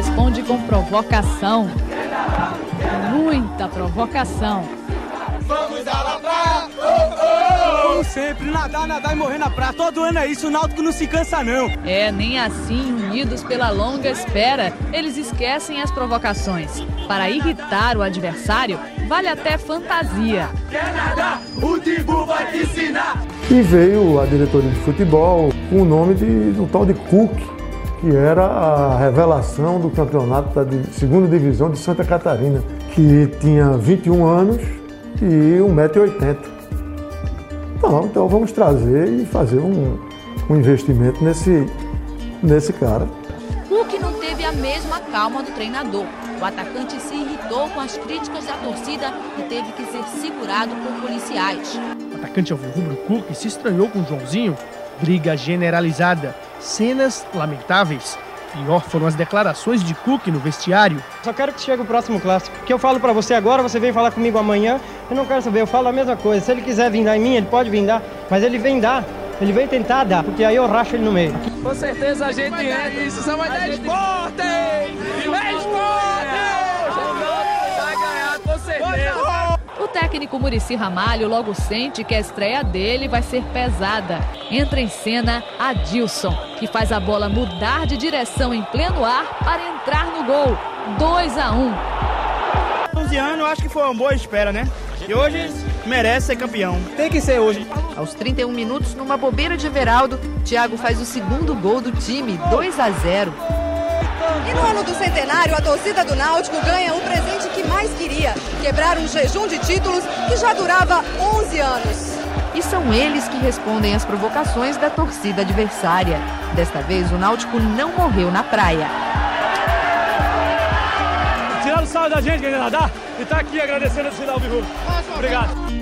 responde com provocação. Muita provocação. Vamos à praia! Oh, oh! Como sempre, nadar, nadar e morrer na praia. Todo ano é isso, o Náutico não se cansa não. É, nem assim, unidos pela longa espera, eles esquecem as provocações. Para irritar o adversário, vale até fantasia. Quer nadar? O Timbu vai te ensinar! E veio a diretoria de futebol com o nome de, do tal de Cook, que era a revelação do campeonato da segunda divisão de Santa Catarina, que tinha 21 anos e 1,80m. Então, então vamos trazer e fazer um, um investimento nesse, nesse cara. Cook não teve a mesma calma do treinador. O atacante se irritou com as críticas da torcida e teve que ser segurado por policiais. O atacante alvirrubro Cook se estranhou com o Joãozinho. Briga generalizada, cenas lamentáveis. Pior foram as declarações de Cook no vestiário. Só quero que chegue o próximo clássico. O que eu falo para você agora, você vem falar comigo amanhã. Eu não quero saber, eu falo a mesma coisa. Se ele quiser vir dar em mim, ele pode vir dar, mas ele vem dar. Ele vem tentar dar, porque aí eu racho ele no meio. Com certeza a gente é isso, só vai dar esporte! É esporte! Técnico Murici Ramalho logo sente que a estreia dele vai ser pesada. Entra em cena Adilson, que faz a bola mudar de direção em pleno ar para entrar no gol. 2 a 1. 11 anos, acho que foi uma boa espera, né? E hoje merece ser campeão. Tem que ser hoje. Aos 31 minutos, numa bobeira de Everaldo, Thiago faz o segundo gol do time, 2 a 0. E no ano do centenário, a torcida do Náutico ganha o presente que mais queria: quebrar um jejum de títulos que já durava 11 anos. E são eles que respondem às provocações da torcida adversária. Desta vez, o Náutico não morreu na praia. Tiraram o sal da gente, querendo nadar, e tá aqui agradecendo a torcida Alvirrubro. Obrigado.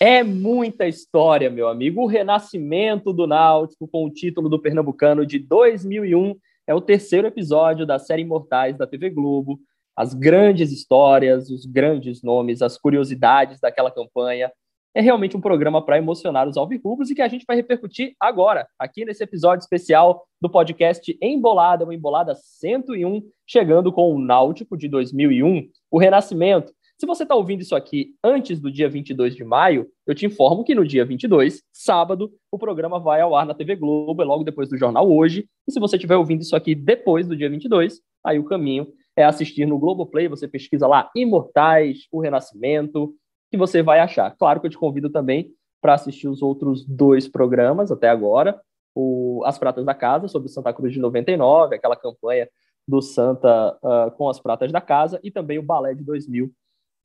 É muita história, meu amigo. O renascimento do Náutico com o título do Pernambucano de 2001 é o terceiro episódio da série Imortais da TV Globo. As grandes histórias, os grandes nomes, as curiosidades daquela campanha. É realmente um programa para emocionar os alvirrubros e que a gente vai repercutir agora, aqui nesse episódio especial do podcast Embolada, uma Embolada 101, chegando com o Náutico de 2001, o renascimento se você está ouvindo isso aqui antes do dia 22 de maio, eu te informo que no dia 22, sábado, o programa vai ao ar na TV Globo, é logo depois do jornal hoje. E se você estiver ouvindo isso aqui depois do dia 22, aí o caminho é assistir no Globoplay, você pesquisa lá Imortais, O Renascimento, que você vai achar. Claro que eu te convido também para assistir os outros dois programas até agora, o As Pratas da Casa, sobre Santa Cruz de 99, aquela campanha do Santa uh, com as Pratas da Casa, e também o Balé de 2000,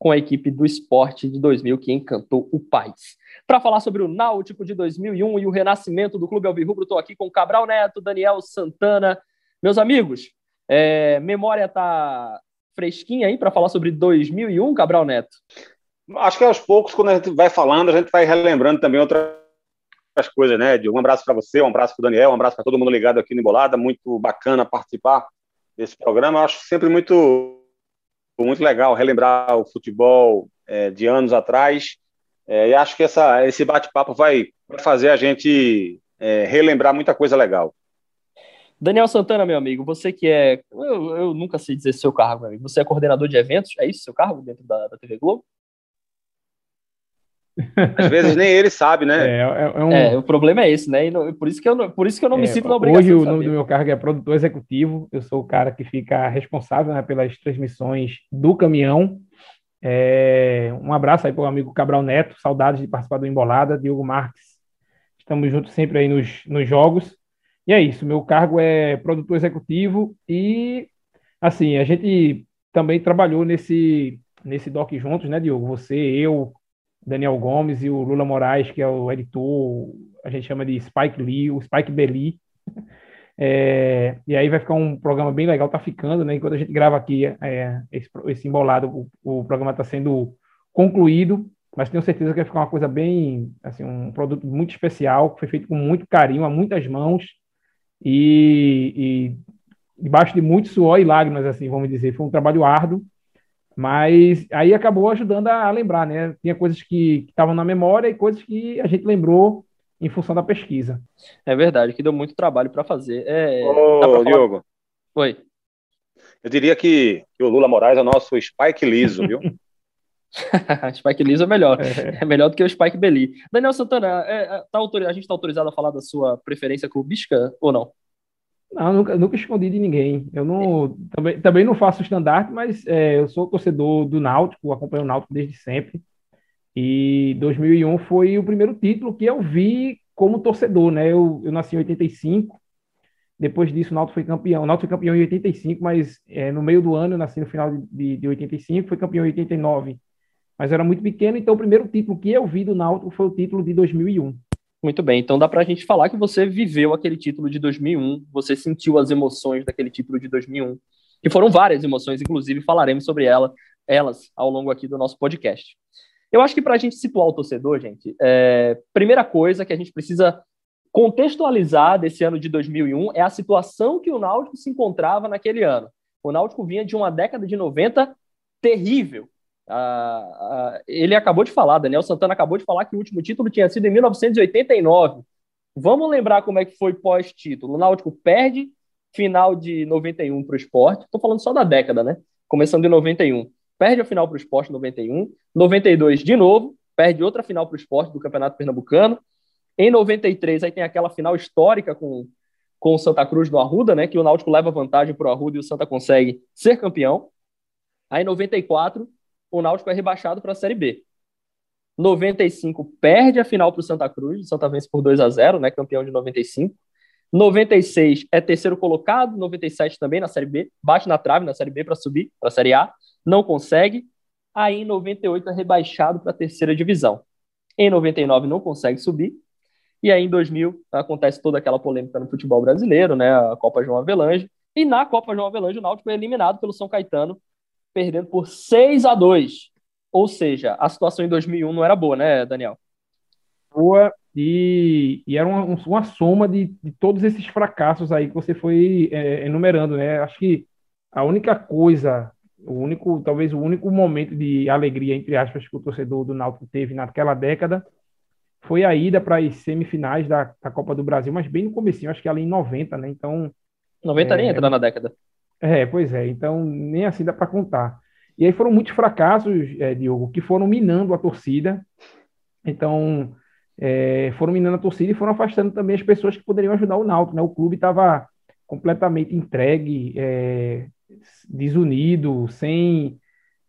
com a equipe do esporte de 2000 que encantou o país. Para falar sobre o Náutico de 2001 e o renascimento do Clube Alvirrubro, estou aqui com Cabral Neto, Daniel Santana. Meus amigos, é, memória tá fresquinha aí para falar sobre 2001, Cabral Neto? Acho que aos poucos, quando a gente vai falando, a gente vai relembrando também outras coisas, né? De um abraço para você, um abraço para o Daniel, um abraço para todo mundo ligado aqui no Embolada. Muito bacana participar desse programa. Acho sempre muito muito legal relembrar o futebol é, de anos atrás. É, e acho que essa, esse bate-papo vai fazer a gente é, relembrar muita coisa legal. Daniel Santana, meu amigo, você que é. Eu, eu nunca sei dizer seu cargo, meu amigo. Você é coordenador de eventos? É isso seu cargo dentro da, da TV Globo? Às vezes nem ele sabe, né? É, é, é um... é, o problema é esse, né? E por, isso que eu, por isso que eu não me é, sinto na obrigação. Hoje o nome do meu cargo é produtor executivo. Eu sou o cara que fica responsável né, pelas transmissões do caminhão. É, um abraço aí para o amigo Cabral Neto, saudades de participar do Embolada, Diogo Marques. Estamos juntos sempre aí nos, nos jogos. E é isso, meu cargo é produtor executivo e, assim, a gente também trabalhou nesse, nesse doc juntos, né, Diogo? Você, eu, Daniel Gomes e o Lula Moraes, que é o editor, a gente chama de Spike Lee, o Spike Belli. É, e aí vai ficar um programa bem legal, tá ficando, né? Enquanto a gente grava aqui é, esse, esse embolado, o, o programa está sendo concluído, mas tenho certeza que vai ficar uma coisa bem, assim, um produto muito especial, que foi feito com muito carinho, a muitas mãos e, e debaixo de muito suor e lágrimas, assim, vamos dizer. Foi um trabalho árduo, mas aí acabou ajudando a lembrar, né? Tinha coisas que estavam na memória e coisas que a gente lembrou em função da pesquisa. É verdade, que deu muito trabalho para fazer. É, Ô, Diogo. Oi. Eu diria que, que, o Lula Moraes é o nosso Spike Liso, viu? Spike Liso é melhor. É. é. melhor do que o Spike Belli. Daniel Santana, é, é tá a gente está autorizado a falar da sua preferência clubística ou não? Não, nunca, nunca escondi de ninguém. Eu não, também, também não faço estandarte, mas é, eu sou torcedor do Náutico, acompanho o Náutico desde sempre. E 2001 foi o primeiro título que eu vi como torcedor, né? Eu, eu nasci em 85, depois disso o Náutico foi campeão. O Náutico foi campeão em 85, mas é, no meio do ano, eu nasci no final de, de 85, foi campeão em 89. Mas eu era muito pequeno, então o primeiro título que eu vi do Náutico foi o título de 2001. Muito bem, então dá para a gente falar que você viveu aquele título de 2001, você sentiu as emoções daquele título de 2001, que foram várias emoções, inclusive falaremos sobre ela, elas ao longo aqui do nosso podcast. Eu acho que para a gente situar o torcedor, gente, é, primeira coisa que a gente precisa contextualizar desse ano de 2001 é a situação que o Náutico se encontrava naquele ano. O Náutico vinha de uma década de 90 terrível. Ele acabou de falar, Daniel Santana acabou de falar que o último título tinha sido em 1989. Vamos lembrar como é que foi pós-título. O Náutico perde final de 91 para o esporte. Estou falando só da década, né? Começando em 91 perde a final para o esporte em 91, 92 de novo, perde outra final para o esporte do Campeonato Pernambucano. Em 93, aí tem aquela final histórica com, com o Santa Cruz no Arruda, né? Que o Náutico leva vantagem para o Arruda e o Santa consegue ser campeão. Aí em 94, o Náutico é rebaixado para a Série B. 95 perde a final para o Santa Cruz, o Santa vence por 2 a 0, né? Campeão de 95. 96 é terceiro colocado, 97 também na Série B, bate na trave na Série B para subir para a Série A não consegue. Aí em 98 é rebaixado para a terceira divisão. Em 99 não consegue subir. E aí em 2000 acontece toda aquela polêmica no futebol brasileiro, né? A Copa João Avelange. E na Copa João Avelange o Náutico é eliminado pelo São Caetano, perdendo por 6 a 2. Ou seja, a situação em 2001 não era boa, né, Daniel? Boa, e, e era uma, uma soma de, de, todos esses fracassos aí que você foi é, enumerando, né? Acho que a única coisa o único, talvez o único momento de alegria, entre aspas, que o torcedor do Náutico teve naquela década foi a ida para as semifinais da, da, Copa do Brasil, mas bem no começo, acho que ali em 90, né? Então. 90 é, nem entra na década. É, pois é, então nem assim dá para contar. E aí foram muitos fracassos, é, Diogo, que foram minando a torcida. Então, é, foram minando a torcida e foram afastando também as pessoas que poderiam ajudar o Náutico, né? O clube estava completamente entregue, é, desunido, sem,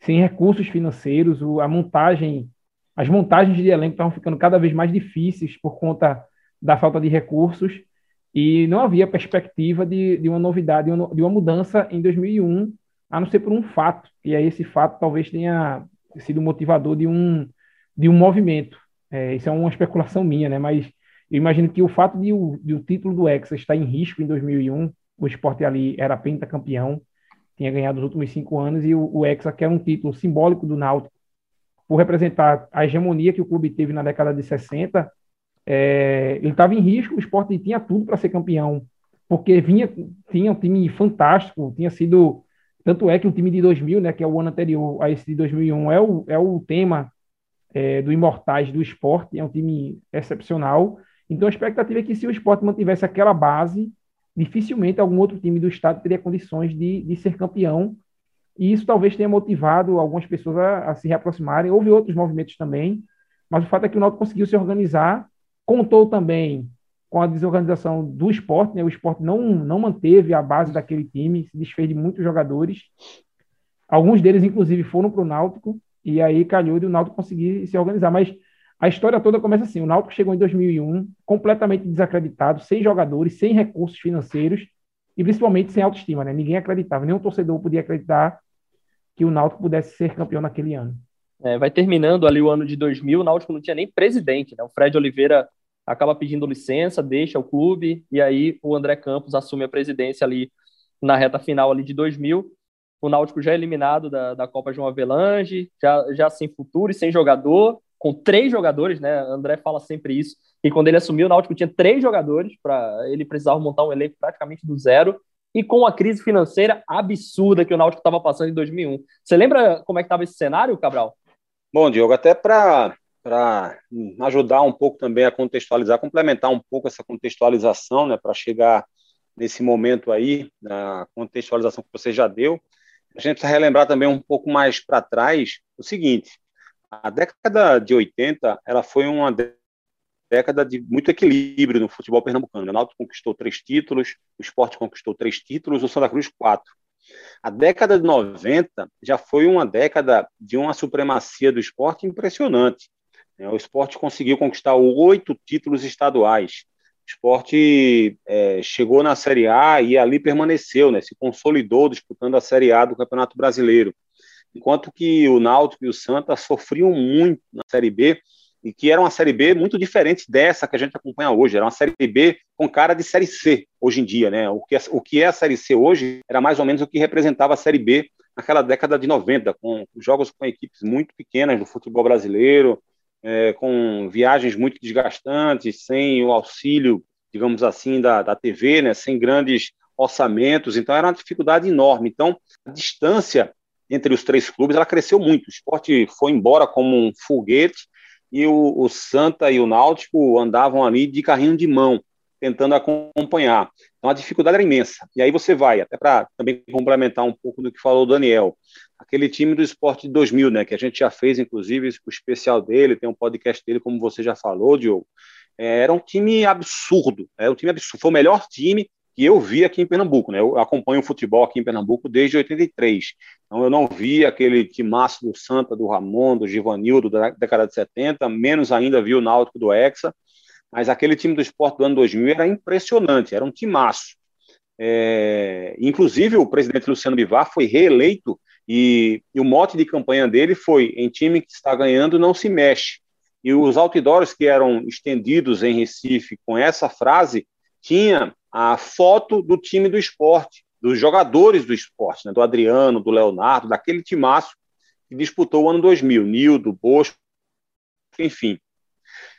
sem recursos financeiros, o, a montagem, as montagens de elenco estavam ficando cada vez mais difíceis por conta da falta de recursos e não havia perspectiva de, de uma novidade, de uma mudança em 2001, a não ser por um fato, e aí esse fato talvez tenha sido motivador de um, de um movimento. É, isso é uma especulação minha, né? mas eu imagino que o fato de o, de o título do Hexa estar em risco em 2001, o esporte ali era pentacampeão, tinha ganhado os últimos cinco anos, e o, o Hexa, que era um título simbólico do Náutico, por representar a hegemonia que o clube teve na década de 60, é, ele estava em risco, o esporte tinha tudo para ser campeão, porque vinha, tinha um time fantástico, tinha sido. Tanto é que o time de 2000, né, que é o ano anterior a esse de 2001, é o, é o tema é, do Imortais do esporte, é um time excepcional. Então a expectativa é que se o esporte mantivesse aquela base, dificilmente algum outro time do estado teria condições de, de ser campeão. E isso talvez tenha motivado algumas pessoas a, a, se reaproximarem. Houve outros movimentos também, mas o fato é que o Náutico conseguiu se organizar, contou também com a desorganização do esporte, né? o esporte não, não manteve a base daquele time, se desfez de muitos jogadores. Alguns deles, inclusive, foram para o Náutico, e aí calhou de o Náutico conseguir se organizar. Mas a história toda começa assim: o Náutico chegou em 2001 completamente desacreditado, sem jogadores, sem recursos financeiros e principalmente sem autoestima. Né? Ninguém acreditava, nenhum torcedor podia acreditar que o Náutico pudesse ser campeão naquele ano. É, vai terminando ali o ano de 2000, o Náutico não tinha nem presidente. Né? O Fred Oliveira acaba pedindo licença, deixa o clube e aí o André Campos assume a presidência ali na reta final ali de 2000. O Náutico já eliminado da, da Copa João Avelange, já, já sem futuro e sem jogador com três jogadores, né? André fala sempre isso. E quando ele assumiu, o Náutico tinha três jogadores para ele precisava montar um elenco praticamente do zero e com a crise financeira absurda que o Náutico estava passando em 2001. Você lembra como é que estava esse cenário, Cabral? Bom, Diogo, até para ajudar um pouco também a contextualizar, complementar um pouco essa contextualização, né, para chegar nesse momento aí, na contextualização que você já deu. A gente precisa relembrar também um pouco mais para trás o seguinte: a década de 80 ela foi uma década de muito equilíbrio no futebol pernambucano. O Náutico conquistou três títulos, o Esporte conquistou três títulos, o Santa Cruz quatro. A década de 90 já foi uma década de uma supremacia do esporte impressionante. É, o esporte conseguiu conquistar oito títulos estaduais. O esporte é, chegou na Série A e ali permaneceu, né, se consolidou disputando a Série A do Campeonato Brasileiro. Enquanto que o Náutico e o Santa sofriam muito na Série B, e que era uma Série B muito diferente dessa que a gente acompanha hoje. Era uma Série B com cara de Série C hoje em dia. Né? O, que é, o que é a Série C hoje era mais ou menos o que representava a Série B naquela década de 90, com jogos com equipes muito pequenas do futebol brasileiro, é, com viagens muito desgastantes, sem o auxílio, digamos assim, da, da TV, né? sem grandes orçamentos. Então era uma dificuldade enorme. Então a distância entre os três clubes ela cresceu muito. O esporte foi embora como um foguete e o, o Santa e o Náutico andavam ali de carrinho de mão, tentando acompanhar. Então a dificuldade era imensa. E aí você vai, até para também complementar um pouco do que falou o Daniel, aquele time do Esporte de 2000, né, que a gente já fez, inclusive, o especial dele, tem um podcast dele, como você já falou, Diogo, é, era um time absurdo, era um time absurdo, foi o melhor time que eu vi aqui em Pernambuco, né? Eu acompanho o futebol aqui em Pernambuco desde 83. Então eu não vi aquele timaço do Santa, do Ramon, do Givanildo da década de 70, menos ainda vi o Náutico do Hexa, mas aquele time do esporte do ano 2000 era impressionante, era um timaço. É, inclusive o presidente Luciano Bivar foi reeleito e, e, o mote de campanha dele foi em time que está ganhando não se mexe. E os outdoors que eram estendidos em Recife com essa frase tinha a foto do time do esporte, dos jogadores do esporte, né, do Adriano, do Leonardo, daquele timaço que disputou o ano 2000, Nildo, Bosco, enfim.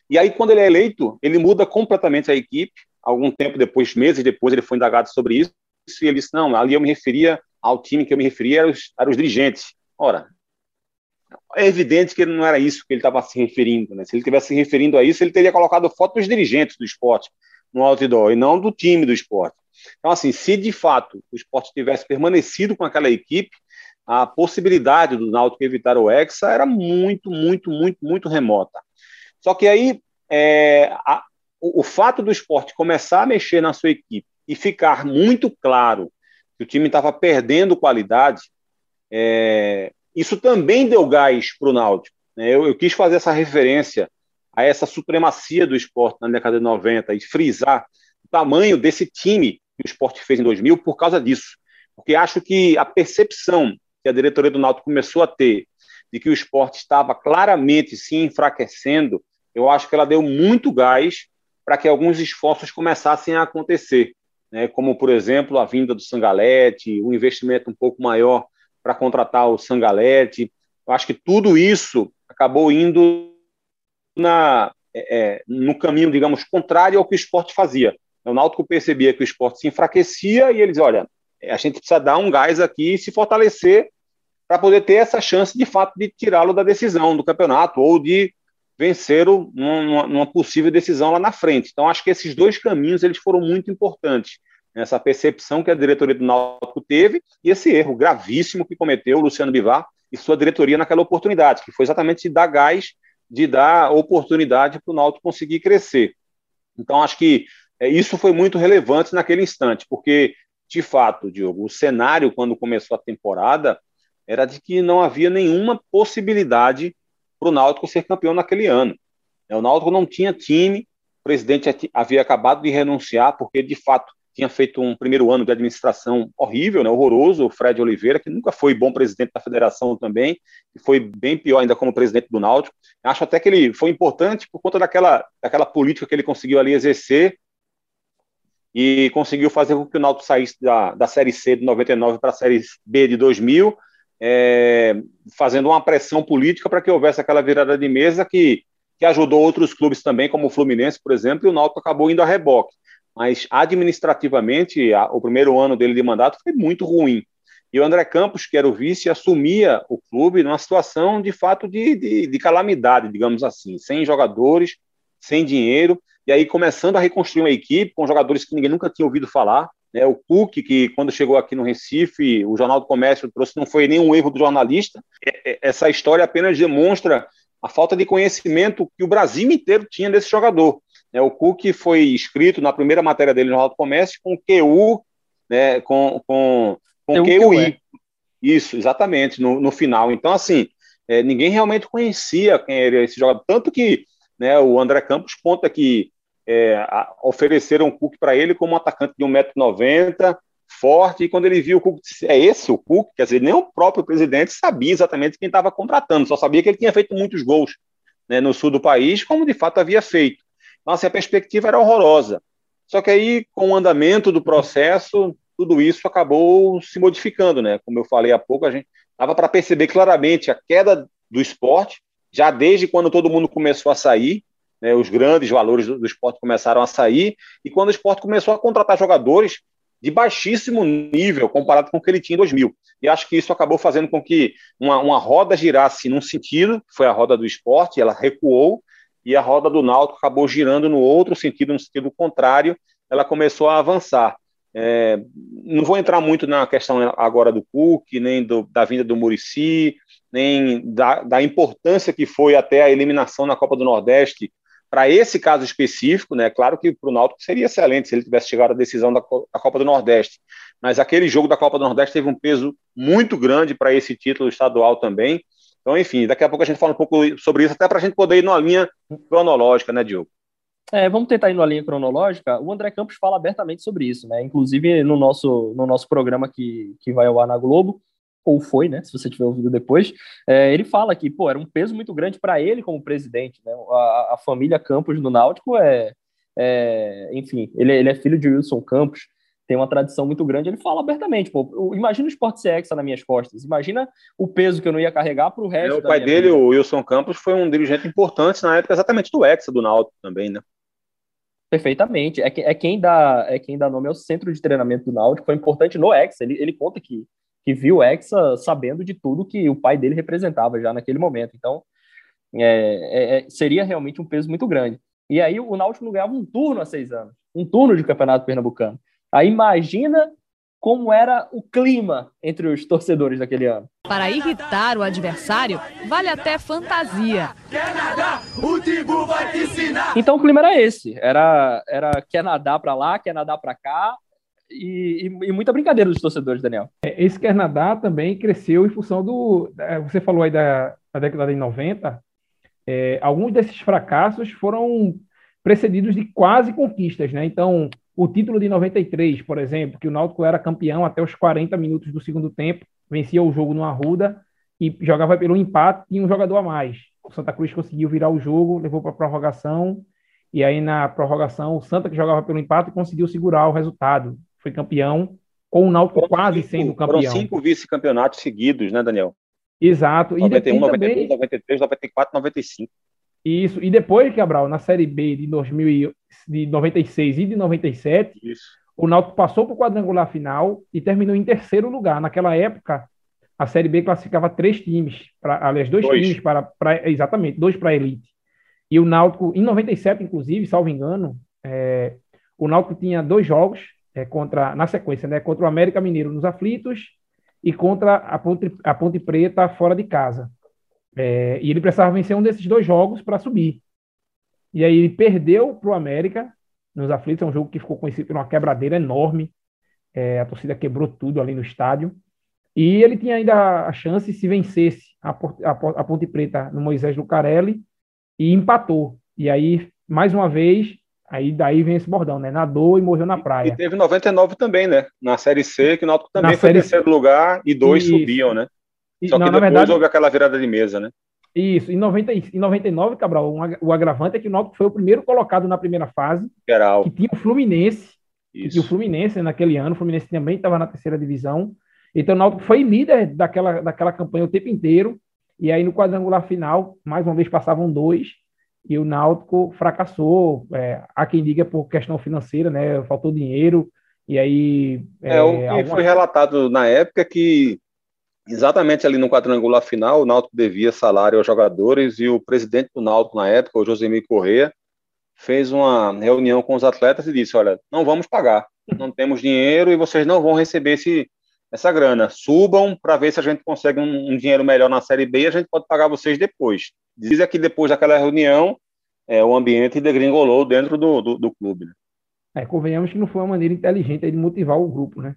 E aí, quando ele é eleito, ele muda completamente a equipe. Algum tempo depois, meses depois, ele foi indagado sobre isso. E ele disse: Não, ali eu me referia ao time que eu me referia, eram os, eram os dirigentes. Ora, é evidente que não era isso que ele estava se referindo. Né? Se ele estivesse se referindo a isso, ele teria colocado foto dos dirigentes do esporte no outdoor e não do time do esporte. Então, assim, se de fato o esporte tivesse permanecido com aquela equipe, a possibilidade do Náutico evitar o Hexa era muito, muito, muito, muito remota. Só que aí, é, a, o, o fato do esporte começar a mexer na sua equipe e ficar muito claro que o time estava perdendo qualidade, é, isso também deu gás para o Náutico. Né? Eu, eu, quis fazer essa referência a essa supremacia do esporte na década de 90 e frisar o tamanho desse time que o esporte fez em 2000 por causa disso. Porque acho que a percepção que a diretoria do Náutico começou a ter de que o esporte estava claramente se enfraquecendo, eu acho que ela deu muito gás para que alguns esforços começassem a acontecer, né? como, por exemplo, a vinda do Sangalete, um investimento um pouco maior para contratar o Sangalete. Eu acho que tudo isso acabou indo na, é, é, no caminho, digamos, contrário ao que o esporte fazia. O Náutico percebia que o esporte se enfraquecia e eles, olha, a gente precisa dar um gás aqui e se fortalecer para poder ter essa chance, de fato, de tirá-lo da decisão do campeonato ou de vencer numa, numa, possível decisão lá na frente. Então, acho que esses dois caminhos eles foram muito importantes. Essa percepção que a diretoria do Náutico teve e esse erro gravíssimo que cometeu o Luciano Bivar e sua diretoria naquela oportunidade, que foi exatamente dar gás de dar oportunidade para o Náutico conseguir crescer. Então, acho que é, isso foi muito relevante naquele instante, porque, de fato, Diogo, o cenário, quando começou a temporada, era de que não havia nenhuma possibilidade para o Náutico ser campeão naquele ano. O Náutico não tinha time, o presidente havia acabado de renunciar, porque, de fato, tinha feito um primeiro ano de administração horrível, né, horroroso, o Fred Oliveira, que nunca foi bom presidente da federação também, e foi bem pior ainda como presidente do Náutico. Acho até que ele foi importante por conta daquela, daquela política que ele conseguiu ali exercer e conseguiu fazer com que o Náutico saísse da, da Série C de 99 para a Série B de 2000, é, fazendo uma pressão política para que houvesse aquela virada de mesa que, que ajudou outros clubes também, como o Fluminense, por exemplo, e o Náutico acabou indo a reboque mas administrativamente a, o primeiro ano dele de mandato foi muito ruim. E o André Campos, que era o vice, assumia o clube numa situação de fato de, de, de calamidade, digamos assim, sem jogadores, sem dinheiro, e aí começando a reconstruir uma equipe com jogadores que ninguém nunca tinha ouvido falar. Né? O Cook, que quando chegou aqui no Recife, o Jornal do Comércio trouxe, não foi nenhum erro do jornalista. É, é, essa história apenas demonstra a falta de conhecimento que o Brasil inteiro tinha desse jogador. Né? O Cook foi escrito na primeira matéria dele no Jornal do Comércio com QU, né? com, com, com QUI. Isso, exatamente, no, no final. Então, assim, é, ninguém realmente conhecia quem era esse jogador. Tanto que né, o André Campos conta que é, a, ofereceram o Cook para ele como um atacante de 1,90m, forte, e quando ele viu o Cook, disse, é esse o Cook? Quer dizer, nem o próprio presidente sabia exatamente quem estava contratando, só sabia que ele tinha feito muitos gols né, no sul do país, como de fato havia feito. Assim, a perspectiva era horrorosa. Só que aí, com o andamento do processo, tudo isso acabou se modificando, né? Como eu falei há pouco, a gente dava para perceber claramente a queda do esporte, já desde quando todo mundo começou a sair, né, os grandes valores do, esporte começaram a sair, e quando o esporte começou a contratar jogadores de baixíssimo nível comparado com o que ele tinha em 2000. E acho que isso acabou fazendo com que uma, uma roda girasse num sentido, foi a roda do esporte, ela recuou, e a roda do Náutico acabou girando no outro sentido, no sentido contrário, ela começou a avançar. É, não vou entrar muito na questão agora do Cook, nem do, da vinda do Murici, nem da, da, importância que foi até a eliminação na Copa do Nordeste para esse caso específico, né? Claro que para o Náutico seria excelente se ele tivesse chegado à decisão da, da, Copa do Nordeste, mas aquele jogo da Copa do Nordeste teve um peso muito grande para esse título estadual também. Então, enfim, daqui a pouco a gente fala um pouco sobre isso, até para a gente poder ir numa linha cronológica, né, Diogo? É, vamos tentar ir numa linha cronológica. O André Campos fala abertamente sobre isso, né? Inclusive no nosso, no nosso programa que, que vai ao ar na Globo, ou foi, né? Se você tiver ouvido depois, é, ele fala que, pô, era um peso muito grande para ele como presidente, né? A, a, família Campos do Náutico é, é enfim, ele, ele é filho de Wilson Campos, tem uma tradição muito grande. Ele fala abertamente, pô, imagina o Sport Hexa nas minhas costas, imagina o peso que eu não ia carregar para o resto. É, o pai dele, vida. o Wilson Campos, foi um dirigente importante na época, exatamente do Hexa do Náutico também, né? Perfeitamente. É, que, é, quem dá, é quem dá nome ao centro de treinamento do Náutico. Foi importante no Hexa. Ele, ele conta que que viu o Hexa sabendo de tudo que o pai dele representava já naquele momento. Então, é, é, é, seria realmente um peso muito grande. E aí o Náutico não ganhava um turno há seis anos, um turno de campeonato pernambucano. Aí imagina como era o clima entre os torcedores daquele ano. Para irritar o adversário, vale até fantasia. Quer nadar? O Timbu vai te ensinar. Então o clima era esse, era era quer nadar para lá, quer nadar para cá, e, e, e, muita brincadeira dos torcedores, Daniel. É, esse Canadá também cresceu em função do. Você falou aí da, da década de 90. É, alguns desses fracassos foram precedidos de quase conquistas, né? Então, o título de 93, por exemplo, que o Náutico era campeão até os 40 minutos do segundo tempo, vencia o jogo no Arruda e jogava pelo empate, tinha um jogador a mais. O Santa Cruz conseguiu virar o jogo, levou para a prorrogação, e aí na prorrogação o Santa que jogava pelo empate conseguiu segurar o resultado foi campeão, com o Náutico foram quase cinco, sendo campeão. Foram cinco vice-campeonatos seguidos, né, Daniel? Exato. 91, 92, 93, 94, 95. Isso. E depois, Cabral, na Série B de, 2000, de 96 e de 97, Isso. o Náutico passou para o quadrangular final e terminou em terceiro lugar. Naquela época, a Série B classificava três times, pra, aliás, dois, dois. times para, para exatamente, dois para a elite. E o Náutico, em 97, inclusive, salvo engano, é, o Náutico tinha dois jogos é, contra, na sequência, né, contra o América Mineiro nos aflitos e contra a Ponte, a Ponte Preta fora de casa. É, e ele precisava vencer um desses dois jogos para subir. E aí ele perdeu para o América nos aflitos, é um jogo que ficou conhecido por uma quebradeira enorme. É, a torcida quebrou tudo ali no estádio. E ele tinha ainda a chance, se vencesse a, a, a Ponte Preta no Moisés Lucarelli, e empatou. E aí, mais uma vez, Aí daí vem esse bordão, né? Nadou e morreu na praia. E teve 99 também, né? Na Série C, que o Náutico também na foi terceiro lugar e dois Isso. subiam, né? Só não, que depois verdade... houve aquela virada de mesa, né? Isso, em, 90, em 99, Cabral, um, o agravante é que o Náutico foi o primeiro colocado na primeira fase, Geral. que tinha o Fluminense, Isso. e o Fluminense naquele ano, o Fluminense também estava na terceira divisão, então o Náutico foi líder daquela, daquela campanha o tempo inteiro, e aí no quadrangular final, mais uma vez passavam dois, e o Náutico fracassou. É, há quem diga por questão financeira, né? Faltou dinheiro E aí. É, é o que alguma... foi relatado na época que exatamente ali no quadrangular final, o Náutico devia salário aos jogadores e o presidente do Náutico na época, o Josemir Corrêa, fez uma reunião com os atletas e disse: Olha, não vamos pagar, não temos dinheiro e vocês não vão receber esse, essa grana. Subam para ver se a gente consegue um, um, dinheiro melhor na Série B e a gente pode pagar vocês depois. Diz que depois daquela reunião, é, o ambiente degringolou dentro do, do, do clube. Né? É, convenhamos que não foi uma maneira inteligente de motivar o grupo, né?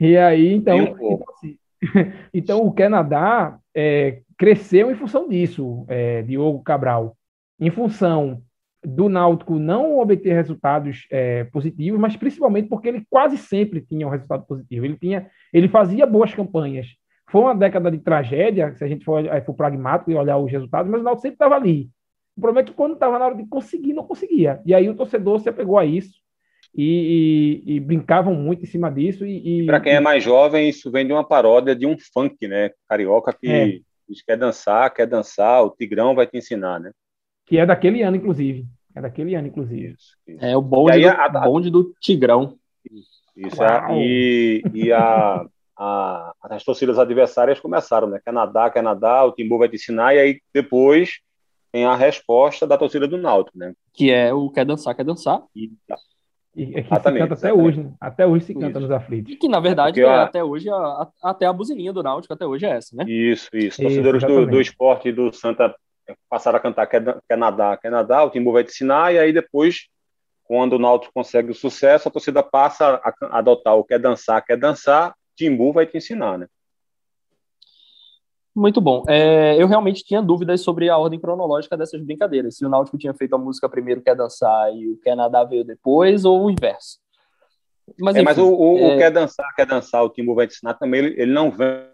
E aí, então, um então, assim, então, o Canadá é, cresceu em função disso, é, Diogo Cabral, em função do Náutico não obter resultados é, positivos, mas principalmente porque ele quase sempre tinha um resultado positivo. Ele tinha, ele fazia boas campanhas. Foi uma década de tragédia, se a gente for, for pragmático e olhar os resultados, mas o Náutico sempre estava ali. O problema é que quando estava na hora de conseguir, não conseguia. E aí o torcedor se apegou a isso e, e, e brincavam muito em cima disso. E, e para quem é mais jovem, isso vem de uma paródia de um funk, né? Carioca que é. diz, quer dançar, quer dançar, o Tigrão vai te ensinar, né? Que é daquele ano, inclusive. É daquele ano, inclusive. Isso, isso. É o bonde, aí, do, a, a, bonde do Tigrão. Isso, é, e, e a, a, as torcidas adversárias começaram, né? Quer nadar, quer nadar, o Timbu vai te ensinar, e aí depois tem a resposta da torcida do Náutico, né? Que é o quer dançar, quer dançar. E, e é que se canta até hoje, né? Até hoje se canta isso. nos aflitos. E que, na verdade, é, até hoje, a, até a buzininha do Náutico até hoje é essa, né? Isso, isso. Torcedores do, do esporte do Santa passaram a cantar quer, quer nadar, quer nadar, o Timbu vai te ensinar, e aí depois, quando o Náutico consegue o sucesso, a torcida passa a adotar o quer dançar, quer dançar, Timbu vai te ensinar, né? Muito bom. É, eu realmente tinha dúvidas sobre a ordem cronológica dessas brincadeiras. Se o Náutico tinha feito a música primeiro, quer dançar, e o quer nadar veio depois, ou o inverso. Mas, é, mas o, o, é... o, quer dançar, quer dançar, o Timbu vai te ensinar também, ele, ele não vem,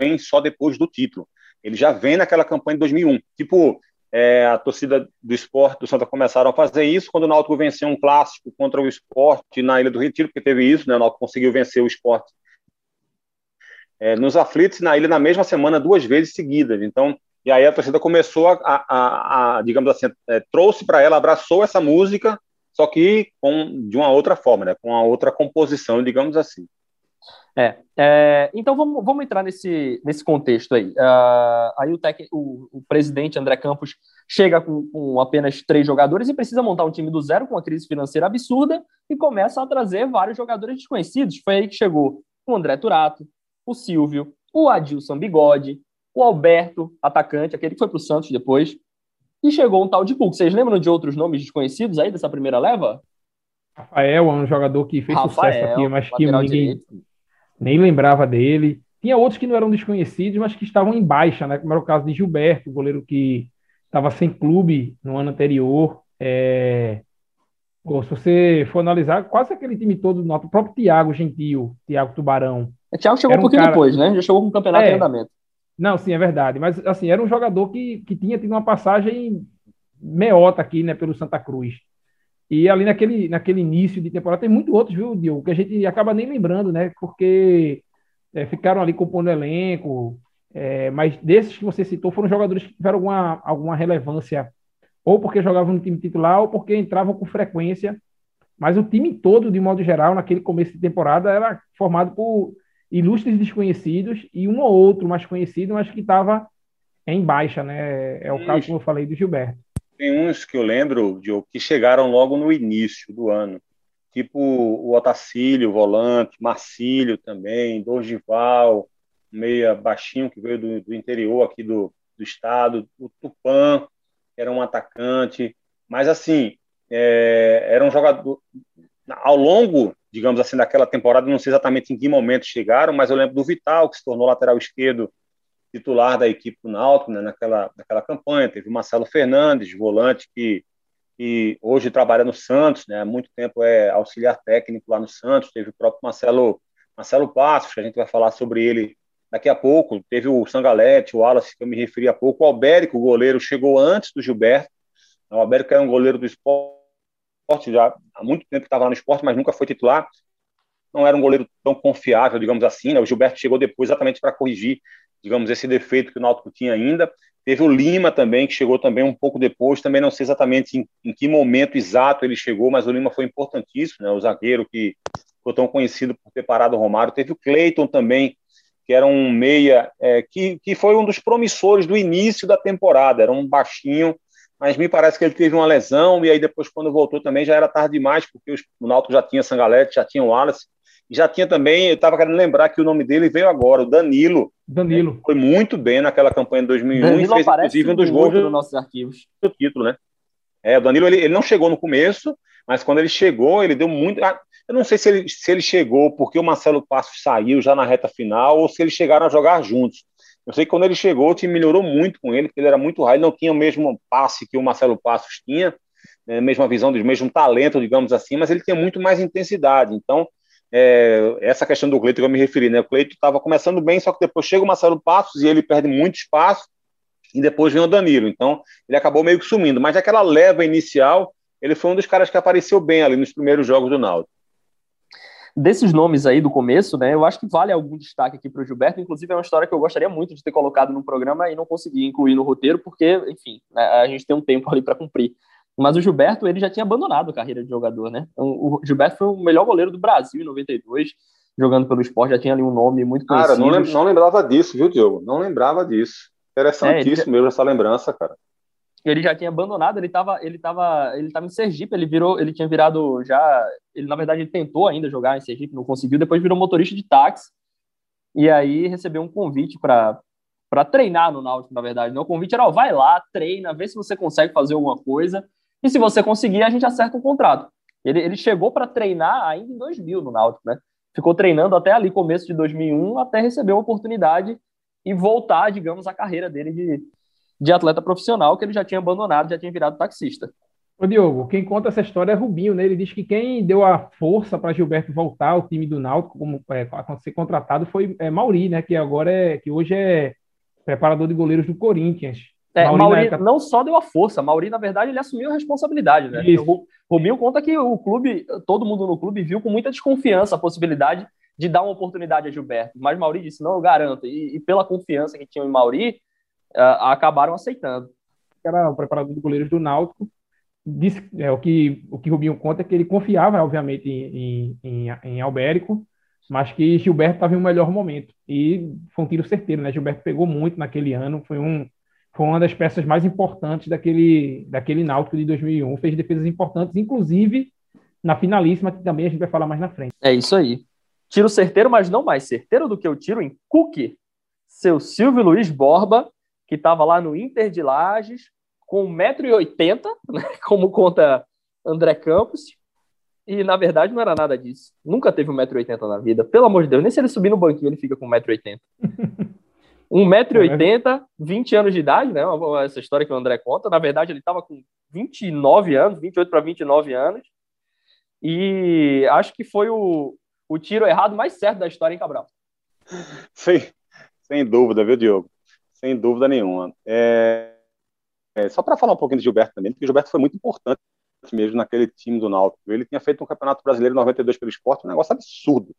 vem, só depois do título. Ele já vem naquela campanha de 2001. Tipo, é, a torcida do esporte do Santa começaram a fazer isso quando o Náutico venceu um clássico contra o esporte na Ilha do Retiro, porque teve isso, né? O Náutico conseguiu vencer o esporte é, nos aflitos na ilha na mesma semana duas vezes seguidas. Então, e aí a torcida começou a, a, a digamos assim, é, trouxe para ela, abraçou essa música, só que com, de uma outra forma, né, com uma outra composição, digamos assim. É, é, então vamos, vamos entrar nesse, nesse contexto aí. Uh, aí o, tec, o, o, presidente André Campos chega com, com, apenas três jogadores e precisa montar um time do zero com uma crise financeira absurda e começa a trazer vários jogadores desconhecidos. Foi aí que chegou o André Turato, o Silvio, o Adilson Bigode, o Alberto, atacante, aquele que foi para o Santos depois, e chegou um tal de Cook. Vocês lembram de outros nomes desconhecidos aí dessa primeira leva? Rafael é um jogador que fez Rafael, sucesso aqui, mas que ninguém nem lembrava dele. Tinha outros que não eram desconhecidos, mas que estavam em baixa, né? Como era o caso de Gilberto, goleiro que estava sem clube no ano anterior. É... se você for analisar, quase aquele time todo, o próprio Thiago Gentil, Thiago Tubarão, o Thiago chegou um, um pouquinho cara... depois, né? Já chegou com o campeonato é. em andamento. Não, sim, é verdade. Mas, assim, era um jogador que, que tinha tido uma passagem meota aqui, né, pelo Santa Cruz. E ali naquele, naquele início de temporada tem muito outros, viu, Diogo, que a gente acaba nem lembrando, né? Porque é, ficaram ali compondo elenco. É, mas desses que você citou foram jogadores que tiveram alguma, alguma relevância, ou porque jogavam no time titular, ou porque entravam com frequência. Mas o time todo, de modo geral, naquele começo de temporada, era formado por ilustres desconhecidos e um ou outro mais conhecido, mas que estava em baixa, né? É o caso, como eu falei, do Gilberto. Tem uns que eu lembro, Diogo, que chegaram logo no início do ano, tipo o Otacílio, volante, Marcílio também, Dorgival, meia baixinho que veio do, do interior aqui do, do estado, o Tupã, que era um atacante, mas assim, é, era um jogador, ao longo digamos assim, daquela temporada, não sei exatamente em que momento chegaram, mas eu lembro do Vital, que se tornou lateral esquerdo titular da equipe do Náutico, né, naquela, naquela campanha. Teve o Marcelo Fernandes, volante, que, que hoje trabalha no Santos, né, há muito tempo é auxiliar técnico lá no Santos. Teve o próprio Marcelo, Marcelo Passos, que a gente vai falar sobre ele daqui a pouco. Teve o Sangalete, o Wallace, que eu me referi há pouco. O Albérico, o goleiro, chegou antes do Gilberto. O Albérico era um goleiro do esporte esporte, já há muito tempo estava no esporte, mas nunca foi titular. Não era um goleiro tão confiável, digamos assim. Né? O Gilberto chegou depois exatamente para corrigir digamos, esse defeito que o Náutico tinha ainda. Teve o Lima também, que chegou também um pouco depois, também não sei exatamente em, em que momento exato ele chegou, mas o Lima foi importantíssimo, né? o zagueiro que ficou tão conhecido por ter parado o Romário. Teve o Cleiton também, que era um meia, é, que, que foi um dos promissores do início da temporada, era um baixinho, mas me parece que ele teve uma lesão, e aí depois, quando voltou também, já era tarde demais, porque o Náutico já tinha Sangalete, já tinha o Wallace, e já tinha também, eu estava querendo lembrar que o nome dele veio agora, o Danilo. Danilo. Né, foi muito bem naquela campanha de 2001 Danilo e fez, inclusive, um dos gols dos nossos arquivos. Do título, né? É, o Danilo, ele, ele não chegou no começo, mas quando ele chegou, ele deu muito... Ah, eu não sei se ele, se ele chegou porque o Marcelo Passos saiu já na reta final ou se eles chegaram a jogar juntos. Eu sei que quando ele chegou, o time melhorou muito com ele, porque ele era muito ele não tinha o mesmo passe que o Marcelo Passos tinha, né, mesma visão, do mesmo talento, digamos assim, mas ele tinha muito mais intensidade. Então, é, essa questão do Cleito que eu me referi, né? O Cleito estava começando bem, só que depois chega o Marcelo Passos e ele perde muito espaço, e depois vem o Danilo. Então, ele acabou meio que sumindo. Mas aquela leva inicial, ele foi um dos caras que apareceu bem ali nos primeiros jogos do Naldo. Desses nomes aí do começo, né, eu acho que vale algum destaque aqui para o Gilberto. Inclusive, é uma história que eu gostaria muito de ter colocado no programa e não consegui incluir no roteiro, porque, enfim, né, a gente tem um tempo ali para cumprir. Mas o Gilberto, ele já tinha abandonado a carreira de jogador, né? Então, o Gilberto foi o melhor goleiro do Brasil em 92, jogando pelo esporte, já tinha ali um nome muito conhecido. Cara, não, não lembrava disso, viu, Diogo? Não lembrava disso. Interessantíssimo é, mesmo essa lembrança, cara. Ele já tinha abandonado, ele estava ele tava, ele tava em Sergipe, ele virou, ele tinha virado já, ele na verdade ele tentou ainda jogar em Sergipe, não conseguiu, depois virou motorista de táxi. E aí recebeu um convite para para treinar no Náutico, na verdade. Né? O convite era, ó, vai lá, treina, vê se você consegue fazer alguma coisa. E se você conseguir, a gente acerta um contrato. Ele, ele chegou para treinar ainda em 2000 no Náutico, né? Ficou treinando até ali, começo de 2001, até receber uma oportunidade e voltar, digamos, a carreira dele de, de atleta profissional, que ele já tinha abandonado, já tinha virado taxista. Ô Diogo, quem conta essa história é Rubinho, né? Ele diz que quem deu a força para Gilberto voltar ao time do Náutico, como é, ser contratado, foi é, Mauri, né? Que agora é, que hoje é preparador de goleiros do Corinthians. É, Mauri, Mauri época... não só deu a força, Mauri, na verdade, ele assumiu a responsabilidade, né? Isso. O Rubinho conta que o clube, todo mundo no clube viu com muita desconfiança a possibilidade de dar uma oportunidade a Gilberto. Mas Mauri disse, não, eu garanto. E, e pela confiança que tinham em Mauri, uh, acabaram aceitando. Era o preparador de goleiros do Náutico. Disse, é, o, que, o que Rubinho conta é que ele confiava, obviamente, em, em, em Albérico, mas que Gilberto estava em um melhor momento. E foi um tiro certeiro, né? Gilberto pegou muito naquele ano, foi um foi uma das peças mais importantes daquele, daquele Náutico de 2001. Fez defesas importantes, inclusive na finalíssima, que também a gente vai falar mais na frente. É isso aí. Tiro certeiro, mas não mais certeiro do que o tiro em Cook. Seu Silvio Luiz Borba, que estava lá no Inter de Lages, com 1,80m, né, como conta André Campos, e na verdade não era nada disso. Nunca teve 1,80m na vida. Pelo amor de Deus, nem se ele subir no banquinho ele fica com 1,80m. 1,80m, 20 anos de idade, né? Essa história que o André conta. Na verdade, ele estava com 29 anos, 28 para 29 anos. E acho que foi o, o tiro errado mais certo da história em Cabral. Sem, sem dúvida, viu, Diogo? Sem dúvida nenhuma. É, é, só para falar um pouquinho de Gilberto também, porque o Gilberto foi muito importante mesmo naquele time do Náutico. Ele tinha feito um campeonato brasileiro em 92 pelo esporte, um negócio absurdo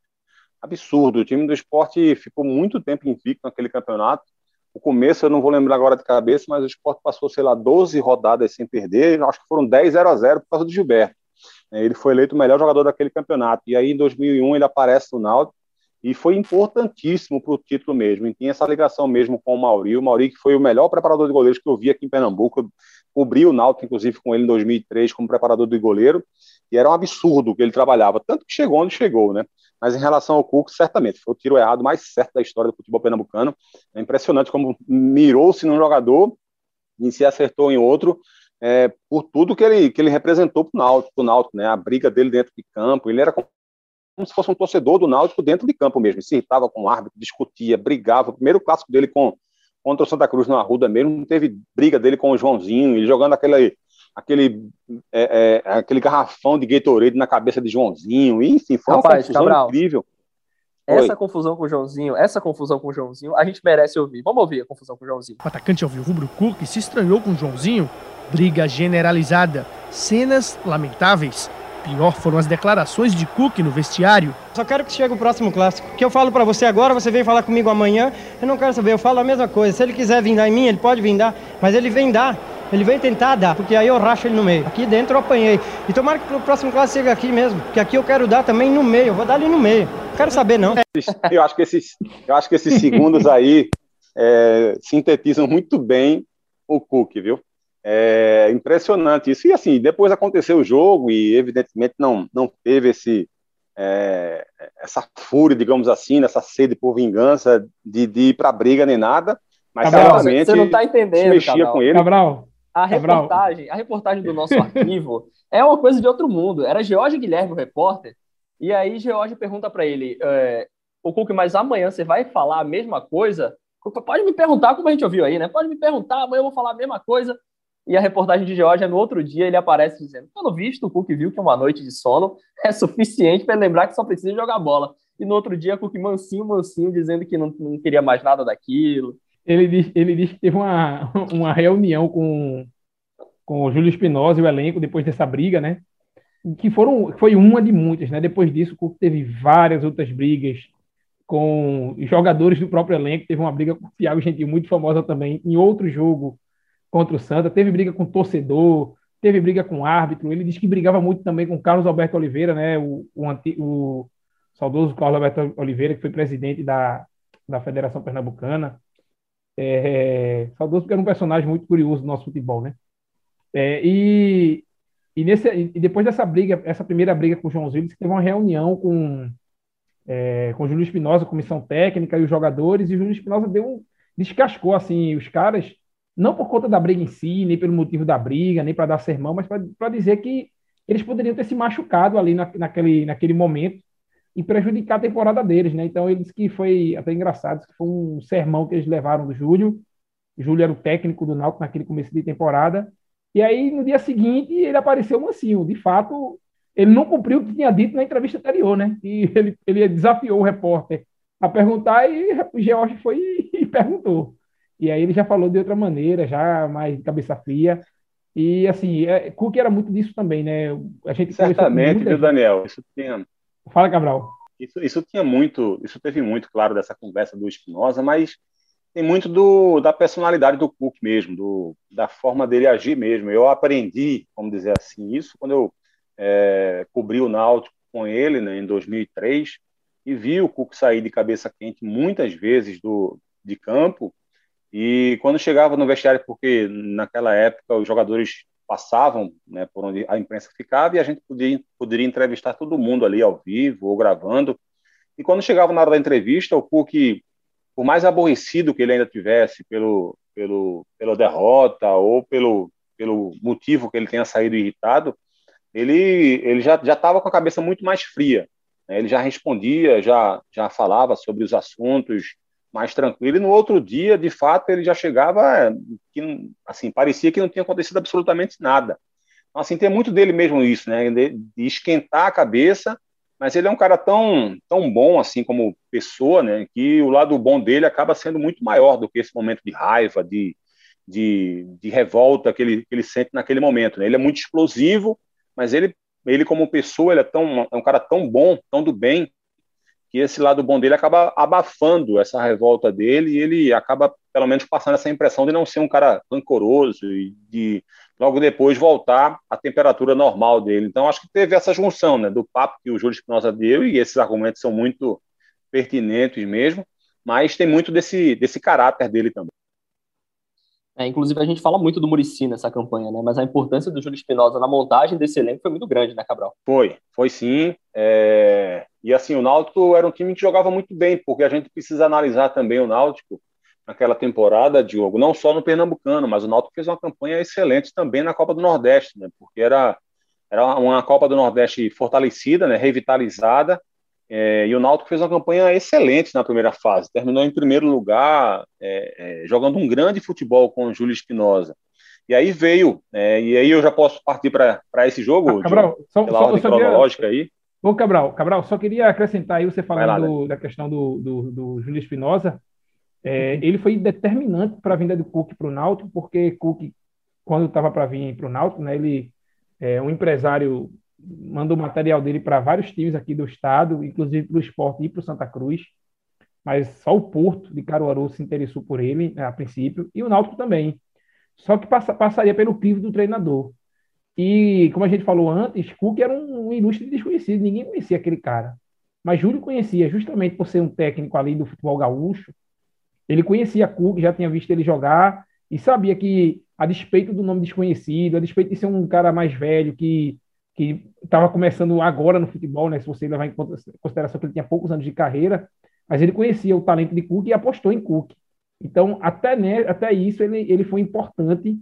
absurdo. O time do esporte ficou muito tempo invicto naquele campeonato. O começo eu não vou lembrar agora de cabeça, mas o esporte passou, sei lá, 12 rodadas sem perder. Acho que foram 10 0 a 0 por causa do Gilberto. É, ele foi eleito o melhor jogador daquele campeonato. E aí, em 2001, ele aparece no Náutico e foi importantíssimo para o título mesmo. E tinha essa ligação mesmo com o Mauri. O Mauri, que foi o melhor preparador de goleiros que eu vi aqui em Pernambuco. Eu cobri o Náutico, inclusive, com ele em 2003 como preparador de goleiro. E era um absurdo que ele trabalhava. Tanto que chegou onde chegou, né? Mas em relação ao Cuco, certamente, foi o tiro errado mais certo da história do futebol pernambucano. É impressionante como mirou-se num jogador e se acertou em outro, é, por tudo que ele, que ele representou para o Náutico, Náutico, né? A briga dele dentro de campo, ele era como se fosse um torcedor do Náutico dentro de campo mesmo, se irritava com o árbitro, discutia, brigava. O primeiro clássico dele com, contra o Santa Cruz no Arruda mesmo, teve briga dele com o Joãozinho, ele jogando aquele aquele, é, é, aquele garrafão de Gatorade na cabeça de Joãozinho, enfim, foi Rapaz, uma confusão Cabral, incrível. Essa Oi. confusão com o Joãozinho, essa confusão com o Joãozinho, a gente merece ouvir. Vamos ouvir a confusão com o Joãozinho. O atacante ouviu Rubro Cook se estranhou com o Joãozinho. Briga generalizada, cenas lamentáveis. Pior foram as declarações de Cook no vestiário. Só quero que chegue o próximo clássico. Que eu falo para você agora, você vem falar comigo amanhã. Eu não quero saber, eu falo a mesma coisa. Se ele quiser vir dar em mim, ele pode vir dar, mas ele vem dar. Ele vem tentar dar, porque aí eu racho ele no meio. Aqui dentro eu apanhei. E tomara que o próximo clássico chegue aqui mesmo, porque aqui eu quero dar também no meio. Eu vou dar ali no meio. Não quero saber, não. Eu acho que esses, eu acho que esses segundos aí é, sintetizam muito bem o Cook, viu? É impressionante isso. E assim, depois aconteceu o jogo e evidentemente não, não teve esse, é, essa fúria, digamos assim, essa sede por vingança de, de ir para briga nem nada, mas Cabral, certamente você não tá entendendo, mexia Cabral. com ele. Cabral, A Cabral. reportagem, a reportagem do nosso arquivo é uma coisa de outro mundo. Era George Guilherme, o repórter, e aí George pergunta para ele: é, o Cook, mas amanhã você vai falar a mesma coisa? Pode me perguntar, como a gente ouviu aí, né? Pode me perguntar, amanhã eu vou falar a mesma coisa. E a reportagem de George, no outro dia, ele aparece dizendo: pelo visto, o Cook viu que uma noite de sono é suficiente para lembrar que só precisa jogar bola. E no outro dia, o Cook mansinho, mansinho, dizendo que não, não queria mais nada daquilo. Ele diz, ele que teve uma, uma reunião com, com o Júlio Espinosa e o elenco depois dessa briga, né? Que foram, foi uma de muitas, né? Depois disso, o Cook teve várias outras brigas com jogadores do próprio elenco. Teve uma briga com o Thiago Gentil, muito famosa também, em outro jogo contra o Santa. Teve briga com torcedor, teve briga com árbitro. Ele disse que brigava muito também com Carlos Alberto Oliveira, né? O, o, o saudoso Carlos Alberto Oliveira, que foi presidente da, da Federação Pernambucana. É, saudoso porque era um personagem muito curioso do nosso futebol, né? É, e, e, nesse, e depois dessa briga, essa primeira briga com o João Zilles, teve uma reunião com, é, com o Júlio Espinosa, comissão técnica e os jogadores, e o Júlio Espinosa deu um, descascou assim os caras, não por conta da briga em si, nem pelo motivo da briga, nem para dar sermão, mas para dizer que eles poderiam ter se machucado ali na, naquele, naquele momento e prejudicar a temporada deles, né? Então ele disse que foi até engraçado, que foi um sermão que eles levaram do Júlio. O Júlio era o técnico do Náutico naquele começo de temporada. E aí no dia seguinte ele apareceu mansinho. De fato, ele não cumpriu o que tinha dito na entrevista anterior, né? E ele, ele desafiou o repórter a perguntar e o George foi e perguntou. E aí ele já falou de outra maneira, já mais de cabeça fria. E assim, é, Cook era muito disso também, né? A gente Certamente, viu. Daniel? Isso tinha, Fala, Cabral. isso, isso tinha muito, isso teve muito, claro, dessa conversa do Espinosa, mas tem muito do, da personalidade do Cook mesmo, do, da forma dele agir mesmo. Eu aprendi, vamos dizer assim, isso quando eu é, cobri o Náutico com ele né, em 2003 e vi o Cook sair de cabeça quente muitas vezes do, de campo e quando chegava no vestiário, porque naquela época os jogadores passavam né, por onde a imprensa ficava e a gente podia, poderia entrevistar todo mundo ali ao vivo ou gravando. E quando chegava na hora da entrevista, o Cook, por mais aborrecido que ele ainda tivesse pelo, pelo, pela derrota ou pelo, pelo motivo que ele tenha saído irritado, ele, ele já estava com a cabeça muito mais fria. né? Ele já respondia, já, já falava sobre os assuntos mais tranquilo. E no outro dia, de fato, ele já chegava que, assim, parecia que não tinha acontecido absolutamente nada. Então, assim, tem muito dele mesmo isso, né? De, de esquentar a cabeça, mas ele é um cara tão, tão bom, assim, como pessoa, né? Que o lado bom dele acaba sendo muito maior do que esse momento de raiva, de, de, de revolta que ele, que ele sente naquele momento, né? Ele é muito explosivo, mas ele, ele como pessoa, ele é, tão, é um cara tão bom, tão do bem, que esse lado bom dele acaba abafando essa revolta dele e ele acaba, pelo menos, passando essa impressão de não ser um cara rancoroso e de logo depois voltar à temperatura normal dele. Então, acho que teve essa junção né, do papo que o Júlio Espinosa deu, e esses argumentos são muito pertinentes mesmo, mas tem muito desse, desse caráter dele também. É, inclusive, a gente fala muito do Murici nessa campanha, né? Mas a importância do Júlio Espinosa na montagem desse elenco foi muito grande, né, Cabral? Foi, foi sim. É... E assim, o Náutico era um time que jogava muito bem, porque a gente precisa analisar também o Náutico naquela temporada, Diogo, não só no Pernambucano, mas o Náutico fez uma campanha excelente também na Copa do Nordeste, né? Porque era, era uma Copa do Nordeste fortalecida, né? revitalizada, é, e o Náutico fez uma campanha excelente na primeira fase, terminou em primeiro lugar, é, é, jogando um grande futebol com o Júlio Espinosa. E aí veio, é, e aí eu já posso partir para esse jogo, Ah, Cabral, Diogo, só, pela só, ordem só queria- cronológica aí. Ô, Cabral, Cabral, só queria acrescentar aí, você falando do- da questão do, do, do Júlio Espinosa, é, ele foi determinante para a vinda do Cook para o Náutico, porque Cook, quando estava para vir para o Náutico, né, ele é um empresário manda o material dele para vários times aqui do estado, inclusive para o esporte e para o Santa Cruz. Mas só o Porto de Caruaru se interessou por ele, né, a princípio, e o Náutico também. Só que passa, passaria pelo crivo do treinador. E, como a gente falou antes, Cook era um, um ilustre desconhecido, ninguém conhecia aquele cara. Mas Júlio conhecia, justamente por ser um técnico ali do futebol gaúcho. Ele conhecia Cook, já tinha visto ele jogar e sabia que, a despeito do nome desconhecido, a despeito de ser um cara mais velho que que estava começando agora no futebol, né? Se você levar em consideração que ele tinha poucos anos de carreira, mas ele conhecia o talento de Cook e apostou em Cook. Então, até, né, até isso, ele, ele foi importante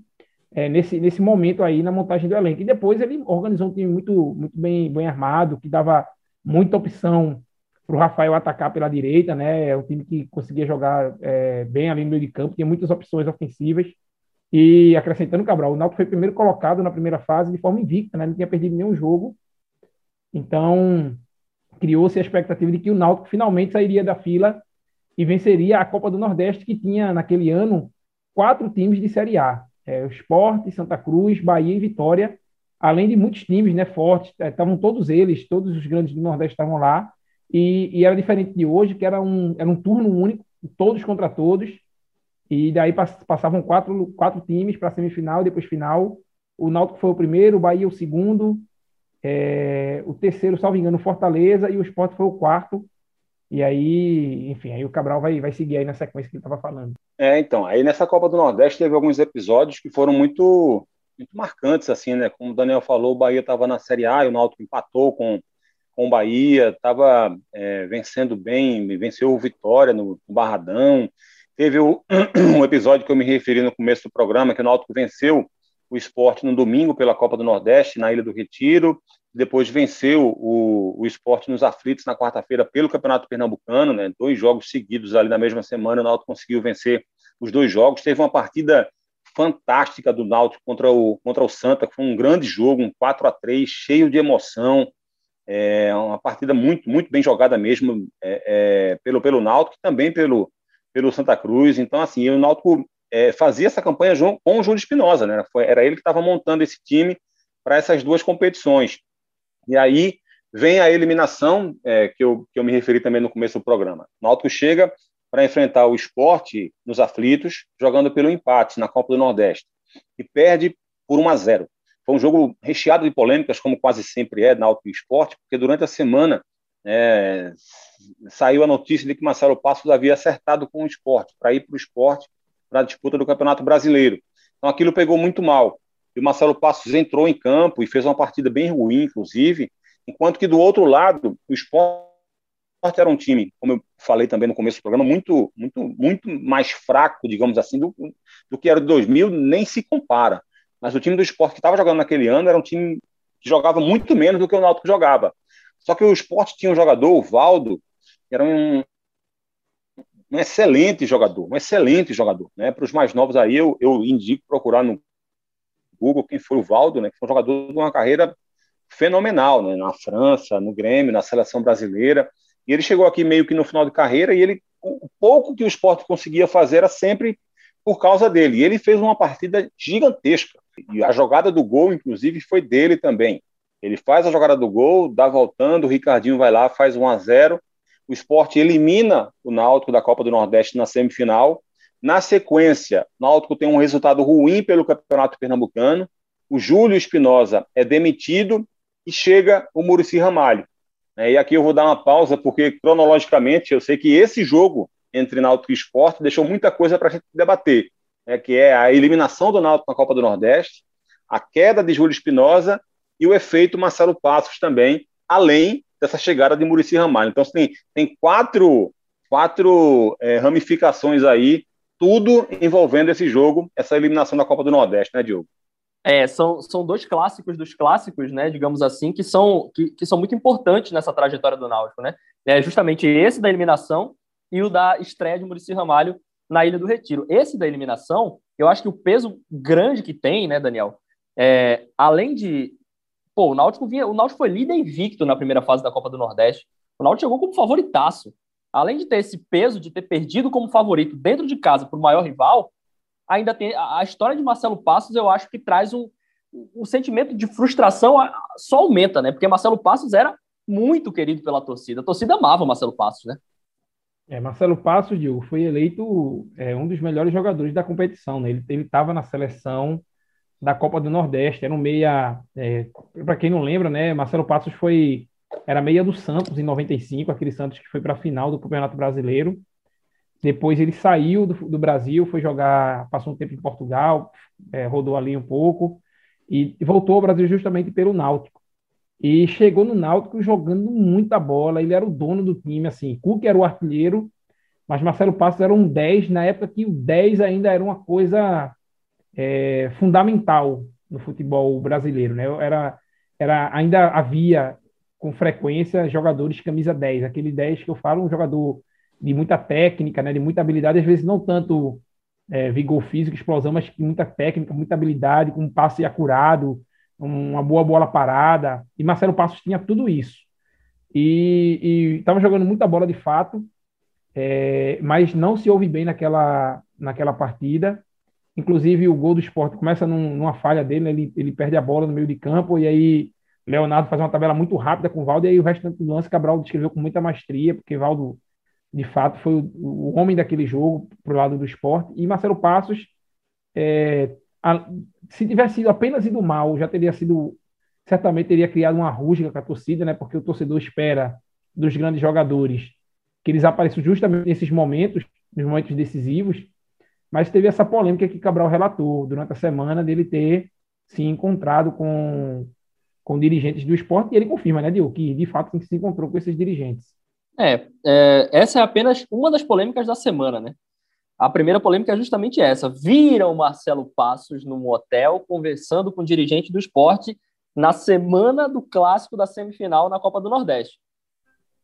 é, nesse, nesse momento aí na montagem do elenco. E depois ele organizou um time muito, muito bem, bem armado, que dava muita opção para o Rafael atacar pela direita, né? É um time que conseguia jogar é, bem ali no meio de campo, tinha muitas opções ofensivas. E acrescentando Cabral, o Náutico foi primeiro colocado na primeira fase de forma invicta, né? não tinha perdido nenhum jogo. Então, criou-se a expectativa de que o Náutico finalmente sairia da fila e venceria a Copa do Nordeste, que tinha naquele ano quatro times de Série A: é, o Sport, Santa Cruz, Bahia e Vitória, além de muitos times né, fortes, é, estavam todos eles, todos os grandes do Nordeste estavam lá, e, e, era diferente de hoje, que era um, era um turno único, todos contra todos, e daí passavam quatro, quatro times para semifinal e depois final. O Náutico foi o primeiro, o Bahia o segundo, é, o terceiro, salvo engano, Fortaleza, e o Sport foi o quarto. E aí, enfim, aí o Cabral vai, vai seguir aí na sequência que ele estava falando. É, então, aí nessa Copa do Nordeste teve alguns episódios que foram muito, muito marcantes, assim, né? Como o Daniel falou, o Bahia estava na Série A e o Náutico empatou com, com o Bahia, estava é, vencendo bem, venceu o Vitória no, no Barradão. Teve o, um episódio que eu me referi no começo do programa, que o Náutico venceu o esporte no domingo pela Copa do Nordeste, na Ilha do Retiro, depois venceu o, o esporte nos aflitos na quarta-feira pelo Campeonato Pernambucano, né? dois jogos seguidos ali na mesma semana, o Náutico conseguiu vencer os dois jogos, teve uma partida fantástica do Náutico contra o, contra o Santa, que foi um grande jogo, um 4 a 3 cheio de emoção, é uma partida muito, muito bem jogada mesmo é, é, pelo, pelo Náutico e também pelo, pelo Santa Cruz. Então, assim, o Náutico é, fazia essa campanha com o Júlio Espinosa, né? Foi, era ele que estava montando esse time para essas duas competições. E aí vem a eliminação, é, que, eu, que eu me referi também no começo do programa. O Náutico chega para enfrentar o esporte nos aflitos, jogando pelo empate na Copa do Nordeste, e perde por 1 a 0. Foi um jogo recheado de polêmicas, como quase sempre é Náutico e Esporte, porque durante a semana é, saiu a notícia de que Marcelo Passos havia acertado com o esporte, para ir para o esporte, para a disputa do Campeonato Brasileiro. Então aquilo pegou muito mal. E o Marcelo Passos entrou em campo e fez uma partida bem ruim, inclusive, enquanto que do outro lado, o esporte era um time, como eu falei também no começo do programa, muito, muito, muito mais fraco, digamos assim, do, do que era de 2000, nem se compara. Mas o time do esporte que estava jogando naquele ano era um time que jogava muito menos do que o Náutico jogava. Só que o esporte tinha um jogador, o Valdo, que era um, um excelente jogador, um excelente jogador. Né? Para os mais novos aí, eu, eu indico procurar no Google quem foi o Valdo, né? que foi um jogador de uma carreira fenomenal, né? na França, no Grêmio, na seleção brasileira. E ele chegou aqui meio que no final de carreira e ele, o pouco que o esporte conseguia fazer era sempre por causa dele. E ele fez uma partida gigantesca. E a jogada do gol, inclusive, foi dele também. Ele faz a jogada do gol, dá voltando, o Ricardinho vai lá, faz 1 a 0 O esporte elimina o Náutico da Copa do Nordeste na semifinal. Na sequência, o Náutico tem um resultado ruim pelo Campeonato Pernambucano. O Júlio Espinosa é demitido e chega o Murici Ramalho. É, e aqui eu vou dar uma pausa, porque cronologicamente eu sei que esse jogo entre Náutico e Esporte deixou muita coisa para a gente debater, né, que é a eliminação do Náutico na Copa do Nordeste, a queda de Júlio Espinosa e o efeito Marcelo Passos também, além dessa chegada de Murici Ramalho. Então, tem, tem quatro, quatro é, ramificações aí, tudo envolvendo esse jogo, essa eliminação da Copa do Nordeste, né, Diogo? É, são, são dois clássicos dos clássicos, né, digamos assim, que são, que, que são muito importantes nessa trajetória do Náutico, né? É justamente esse da eliminação e o da estreia de Murici Ramalho na Ilha do Retiro. Esse da eliminação, eu acho que o peso grande que tem, né, Daniel, é, além de Pô, o Náutico vinha, o Náutico foi líder invicto na primeira fase da Copa do Nordeste. O Náutico chegou como favoritaço. Além de ter esse peso de ter perdido como favorito dentro de casa para o maior rival, ainda tem a, história de Marcelo Passos, eu acho que traz um, o sentimento de frustração só aumenta, né? Porque Marcelo Passos era muito querido pela torcida. A torcida amava Marcelo Passos, né? É, Marcelo Passos, Diogo, foi eleito é, um dos melhores jogadores da competição. Né? Ele estava na seleção da Copa do Nordeste, era um meia. É, Para quem não lembra, né? Marcelo Passos foi era meia do Santos em 95, aquele Santos que foi para a final do Campeonato Brasileiro. Depois ele saiu do, do, Brasil, foi jogar, passou um tempo em Portugal, é, rodou ali um pouco e voltou ao Brasil justamente pelo Náutico. E chegou no Náutico jogando muita bola, ele era o dono do time, assim, Cook era o artilheiro, mas Marcelo Passos era um 10, na época que o 10 ainda era uma coisa é, fundamental no futebol brasileiro, né? Era, era, ainda havia com frequência jogadores camisa 10, aquele 10 que eu falo, um jogador de muita técnica, né, de muita habilidade, às vezes não tanto é, vigor físico, explosão, mas muita técnica, muita habilidade, com um passe acurado, uma boa bola parada. E Marcelo Passos tinha tudo isso. E estava jogando muita bola de fato, é, mas não se ouve bem naquela, naquela partida. Inclusive, o gol do esporte começa num, numa falha dele, né? ele, ele perde a bola no meio de campo, e aí Leonardo faz uma tabela muito rápida com o Valdo, e aí o resto do lance Cabral descreveu com muita maestria, porque Valdo, de fato, foi o, o homem daquele jogo pro lado do esporte. E Marcelo Passos, é, a, se tivesse sido apenas ido mal, já teria sido, certamente teria criado uma rusga com a torcida, né? Porque o torcedor espera dos grandes jogadores que eles apareçam justamente nesses momentos, nos momentos decisivos. Mas teve essa polêmica que Cabral relatou durante a semana dele ter se encontrado com com dirigentes do esporte, e ele confirma, né, Diogo, que de fato se encontrou com esses dirigentes. É, é, essa é apenas uma das polêmicas da semana, né? A primeira polêmica é justamente essa. Viram Marcelo Passos num hotel conversando com o dirigente do esporte na semana do clássico da semifinal na Copa do Nordeste.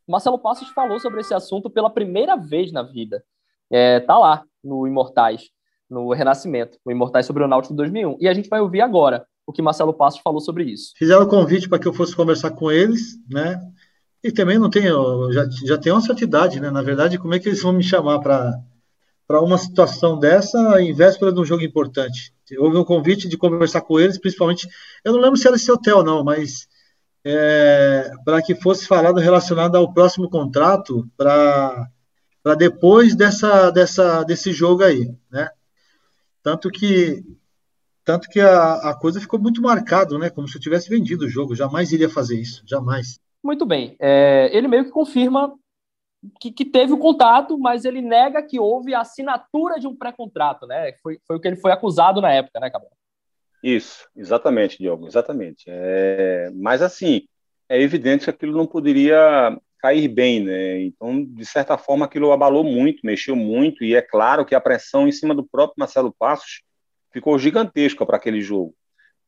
Marcelo Passos falou sobre esse assunto pela primeira vez na vida. É, tá lá no Imortais, no Renascimento, no Imortais sobre o Náutico 2001. E a gente vai ouvir agora o que Marcelo Passos falou sobre isso. Fizeram o convite para que eu fosse conversar com eles, né? E também não tenho, já, já tenho uma certa idade, né? Na verdade, como é que eles vão me chamar para uma situação dessa em véspera de um jogo importante? Houve um convite de conversar com eles, principalmente, eu não lembro se era esse hotel não, mas é, para que fosse falado relacionado ao próximo contrato para para depois dessa, dessa desse jogo aí, né? Tanto que tanto que a, a coisa ficou muito marcada, né? Como se eu tivesse vendido o jogo. Jamais iria fazer isso, jamais. Muito bem. É, ele meio que confirma que, que, teve o contato, mas ele nega que houve a assinatura de um pré-contrato, né? Foi, foi o que ele foi acusado na época, né, Cabral? Isso, exatamente, Diogo, exatamente. É, mas assim, é evidente que aquilo não poderia cair bem, né? Então, de certa forma, aquilo abalou muito, mexeu muito, e é claro que a pressão em cima do próprio Marcelo Passos ficou gigantesca para aquele jogo.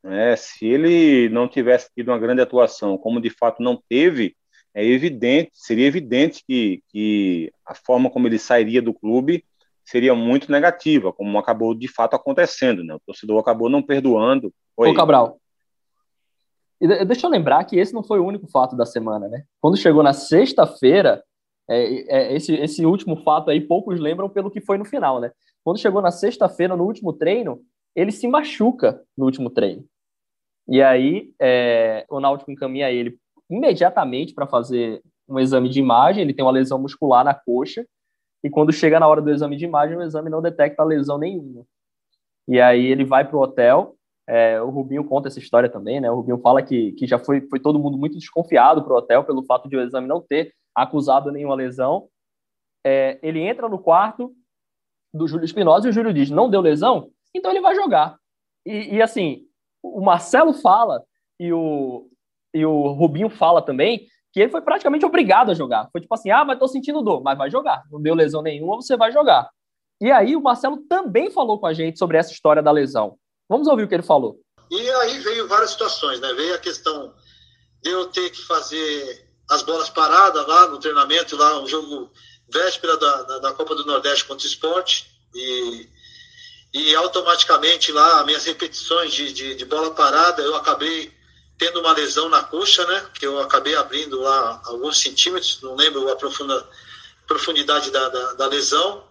Né? Se ele não tivesse tido uma grande atuação, como de fato não teve, é evidente, seria evidente que, que a forma como ele sairia do clube seria muito negativa, como acabou de fato acontecendo, né? O torcedor acabou não perdoando. Oi. Ô, Cabral. Deixa eu lembrar que esse não foi o único fato da semana, né? Quando chegou na sexta-feira, é, é, esse, esse último fato aí, poucos lembram pelo que foi no final, né? Quando chegou na sexta-feira, no último treino, ele se machuca no último treino. E aí é, o Náutico encaminha ele imediatamente para fazer um exame de imagem. Ele tem uma lesão muscular na coxa. E quando chega na hora do exame de imagem, o exame não detecta lesão nenhuma. E aí ele vai para o hotel. É, o Rubinho conta essa história também, né? O Rubinho fala que, que já foi, foi todo mundo muito desconfiado para o hotel pelo fato de o exame não ter acusado nenhuma lesão. É, ele entra no quarto do Júlio Espinosa e o Júlio diz: não deu lesão? então ele vai jogar. E, e, assim, o Marcelo fala e o, e o Rubinho fala também que ele foi praticamente obrigado a jogar. Foi tipo assim, ah, mas tô sentindo dor, mas vai jogar. Não deu lesão nenhuma, você vai jogar. E aí o Marcelo também falou com a gente sobre essa história da lesão. Vamos ouvir o que ele falou. E aí veio várias situações, né? Veio a questão de eu ter que fazer as bolas paradas lá no treinamento, lá um jogo véspera da, da, da Copa do Nordeste contra o esporte. E e automaticamente lá, minhas repetições de, de, de, bola parada, eu acabei tendo uma lesão na coxa, né? Que eu acabei abrindo lá alguns centímetros, não lembro a profunda, profundidade da, da, da lesão.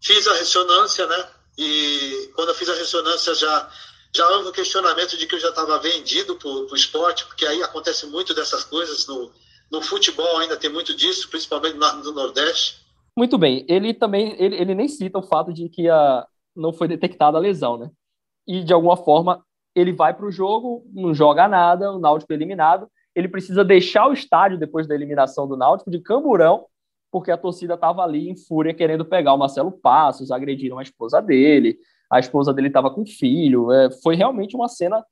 Fiz a ressonância, né? E quando eu fiz a ressonância já Já houve o questionamento de que eu já estava vendido para o esporte, porque aí acontece muito dessas coisas. No, no futebol ainda tem muito disso, principalmente no, no Nordeste. Muito bem. Ele também ele, ele nem cita o fato de que a, não foi detectada a lesão, né? E de alguma forma ele vai para o jogo, não joga nada, o Náutico é eliminado. Ele precisa deixar o estádio depois da eliminação do Náutico de Camburão, porque a torcida estava ali em fúria querendo pegar o Marcelo Passos, agrediram a esposa dele, a esposa dele estava com filho. É, foi realmente uma cena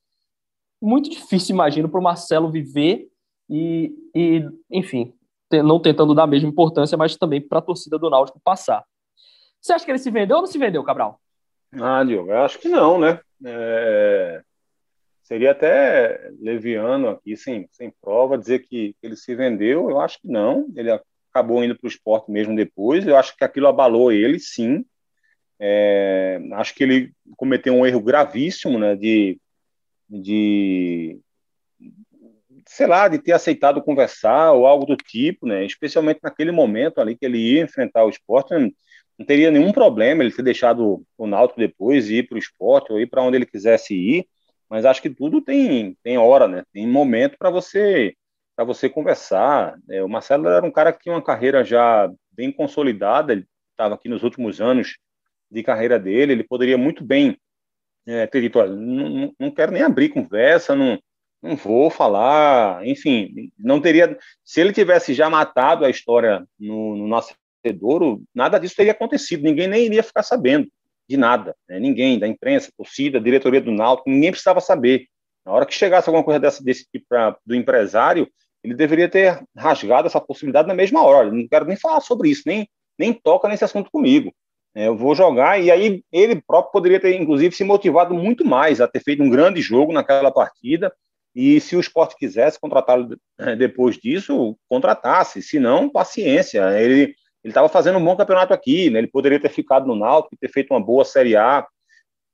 muito difícil, imagino, para o Marcelo viver e, e enfim, não tentando dar a mesma importância, mas também para a torcida do Náutico passar. Você acha que ele se vendeu ou não se vendeu, Cabral? Ah, Diogo, eu acho que não, né? É... Seria até leviano aqui, sem, sem prova, dizer que ele se vendeu. Eu acho que não. Ele acabou indo para o esporte mesmo depois. Eu acho que aquilo abalou ele, sim. É, acho que ele cometeu um erro gravíssimo, né, de, de, sei lá, de ter aceitado conversar ou algo do tipo, né, especialmente naquele momento ali que ele ia enfrentar o esporte, não, não teria nenhum problema ele ter deixado o Náutico depois ir para o esporte ou ir para onde ele quisesse ir, mas acho que tudo tem, tem hora, né, tem momento para você para você conversar. É, o Marcelo era um cara que tinha uma carreira já bem consolidada, ele estava aqui nos últimos anos de carreira dele, ele poderia muito bem é, ter dito, olha, não, não quero nem abrir conversa, não, não vou falar, enfim, não teria, se ele tivesse já matado a história no, no nascedouro, nada disso teria acontecido, ninguém nem iria ficar sabendo de nada, né? ninguém, da imprensa, torcida, diretoria do Náutico, ninguém precisava saber. Na hora que chegasse alguma coisa dessa, desse tipo pra, do empresário, ele deveria ter rasgado essa possibilidade na mesma hora. Não quero nem falar sobre isso, nem, nem toca nesse assunto comigo. É, eu vou jogar, e aí ele próprio poderia ter, inclusive, se motivado muito mais a ter feito um grande jogo naquela partida, e se o esporte quisesse contratá-lo é, depois disso, contratasse, se não, paciência, ele estava fazendo um bom campeonato aqui, né? ele poderia ter ficado no Náutico, ter feito uma boa Série A,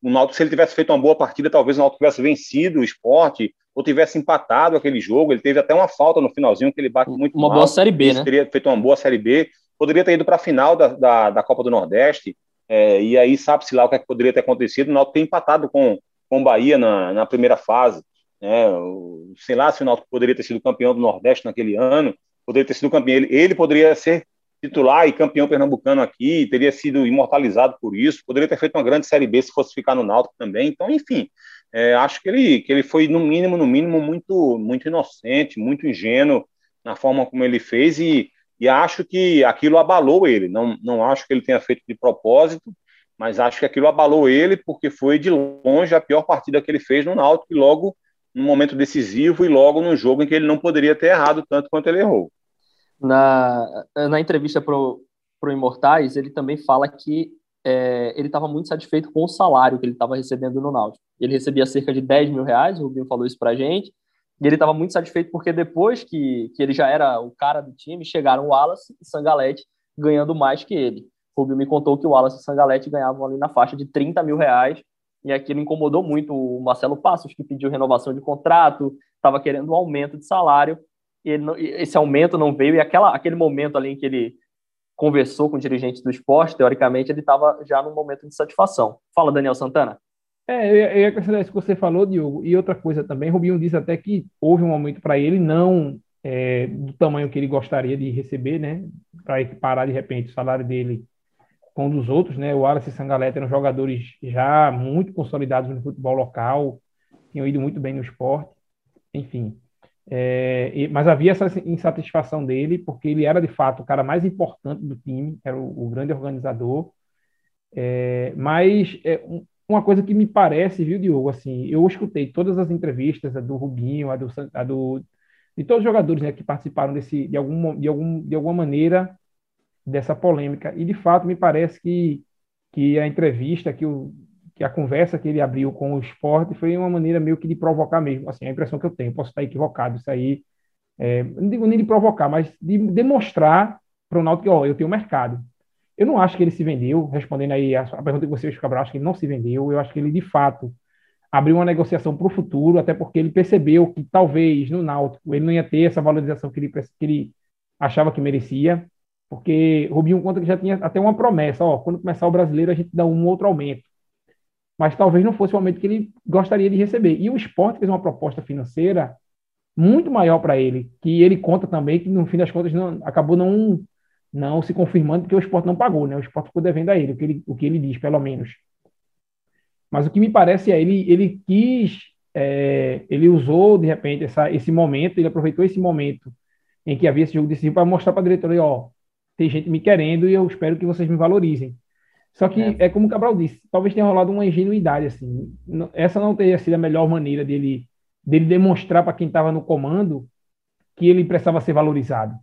o Náutico, se ele tivesse feito uma boa partida, talvez o Náutico tivesse vencido o esporte, ou tivesse empatado aquele jogo, ele teve até uma falta no finalzinho, que ele bate muito Uma mal, boa Série B, né? teria feito uma boa Série B, poderia ter ido para a final da, da, da, Copa do Nordeste, é, e aí sabe-se lá o que, é que, poderia ter acontecido. O Náutico tem empatado com, com o Bahia na, na primeira fase. Né? O, sei lá se o Náutico poderia ter sido campeão do Nordeste naquele ano, poderia ter sido campeão. Ele, ele poderia ser titular e campeão pernambucano aqui, teria sido imortalizado por isso, poderia ter feito uma grande Série B se fosse ficar no Náutico também. Então, enfim, é, acho que ele, que ele foi, no mínimo, no mínimo, muito, muito inocente, muito ingênuo na forma como ele fez e e acho que aquilo abalou ele. Não, não acho que ele tenha feito de propósito, mas acho que aquilo abalou ele porque foi de longe a pior partida que ele fez no Náutico e logo no momento decisivo e logo num jogo em que ele não poderia ter errado tanto quanto ele errou. Na, na entrevista para o Imortais, ele também fala que é, ele estava muito satisfeito com o salário que ele estava recebendo no Náutico. Ele recebia cerca de 10 mil reais, o Rubinho falou isso para a gente, e ele estava muito satisfeito porque depois que, que ele já era o cara do time, chegaram o Wallace e Sangalete ganhando mais que ele. O Rubio me contou que o Wallace e Sangalete ganhavam ali na faixa de 30 mil reais e aquilo incomodou muito o Marcelo Passos, que pediu renovação de contrato, estava querendo um aumento de salário, ele, esse aumento não veio, e aquela, aquele momento ali em que ele conversou com o dirigente do esporte, teoricamente, ele estava já num momento de satisfação. Fala, Daniel Santana. É, eu ia acrescentar isso que você falou, Diogo. E outra coisa também, Rubinho disse até que houve um momento para ele não é, do tamanho que ele gostaria de receber, né? Para equiparar de repente o salário dele com o dos outros, né? O Wallace e Sangaleta eram jogadores já muito consolidados no futebol local, tinham ido muito bem no esporte, enfim. É, e, mas havia essa insatisfação dele, porque ele era de fato o cara mais importante do time, era o, o grande organizador. É, mas é, um, uma coisa que me parece, viu, Diogo, assim, eu escutei todas as entrevistas, a do Rubinho, a do, a do de todos os jogadores né, que participaram desse, de, algum, de, algum, de alguma maneira dessa polêmica, e de fato me parece que, que a entrevista, que, o, que a conversa que ele abriu com o esporte foi uma maneira meio que de provocar mesmo, assim, a impressão que eu tenho, posso estar equivocado, isso aí, é, não digo nem de provocar, mas de demonstrar para o Náutico que, ó, eu tenho mercado, eu não acho que ele se vendeu, respondendo aí a, a pergunta que você fez, Cabral, acho que ele não se vendeu. Eu acho que ele, de fato, abriu uma negociação para o futuro, até porque ele percebeu que talvez no Náutico ele não ia ter essa valorização que ele, que ele achava que merecia, porque Rubinho conta que já tinha até uma promessa, ó, quando começar o brasileiro a gente dá um outro aumento. Mas talvez não fosse o momento que ele gostaria de receber. E o esporte fez uma proposta financeira muito maior para ele, que ele conta também que no fim das contas não, acabou não não se confirmando porque o esporte não pagou, né? O esporte ficou devendo a ele, o que ele, o que ele diz, pelo menos. Mas o que me parece é ele ele quis é, ele usou de repente essa, esse momento, ele aproveitou esse momento em que havia esse jogo decisivo para mostrar para a diretoria, ó, tem gente me querendo e eu espero que vocês me valorizem. Só que é, é como o Cabral disse, talvez tenha rolado uma ingenuidade assim. Essa não teria sido a melhor maneira dele dele demonstrar para quem estava no comando que ele precisava ser valorizado.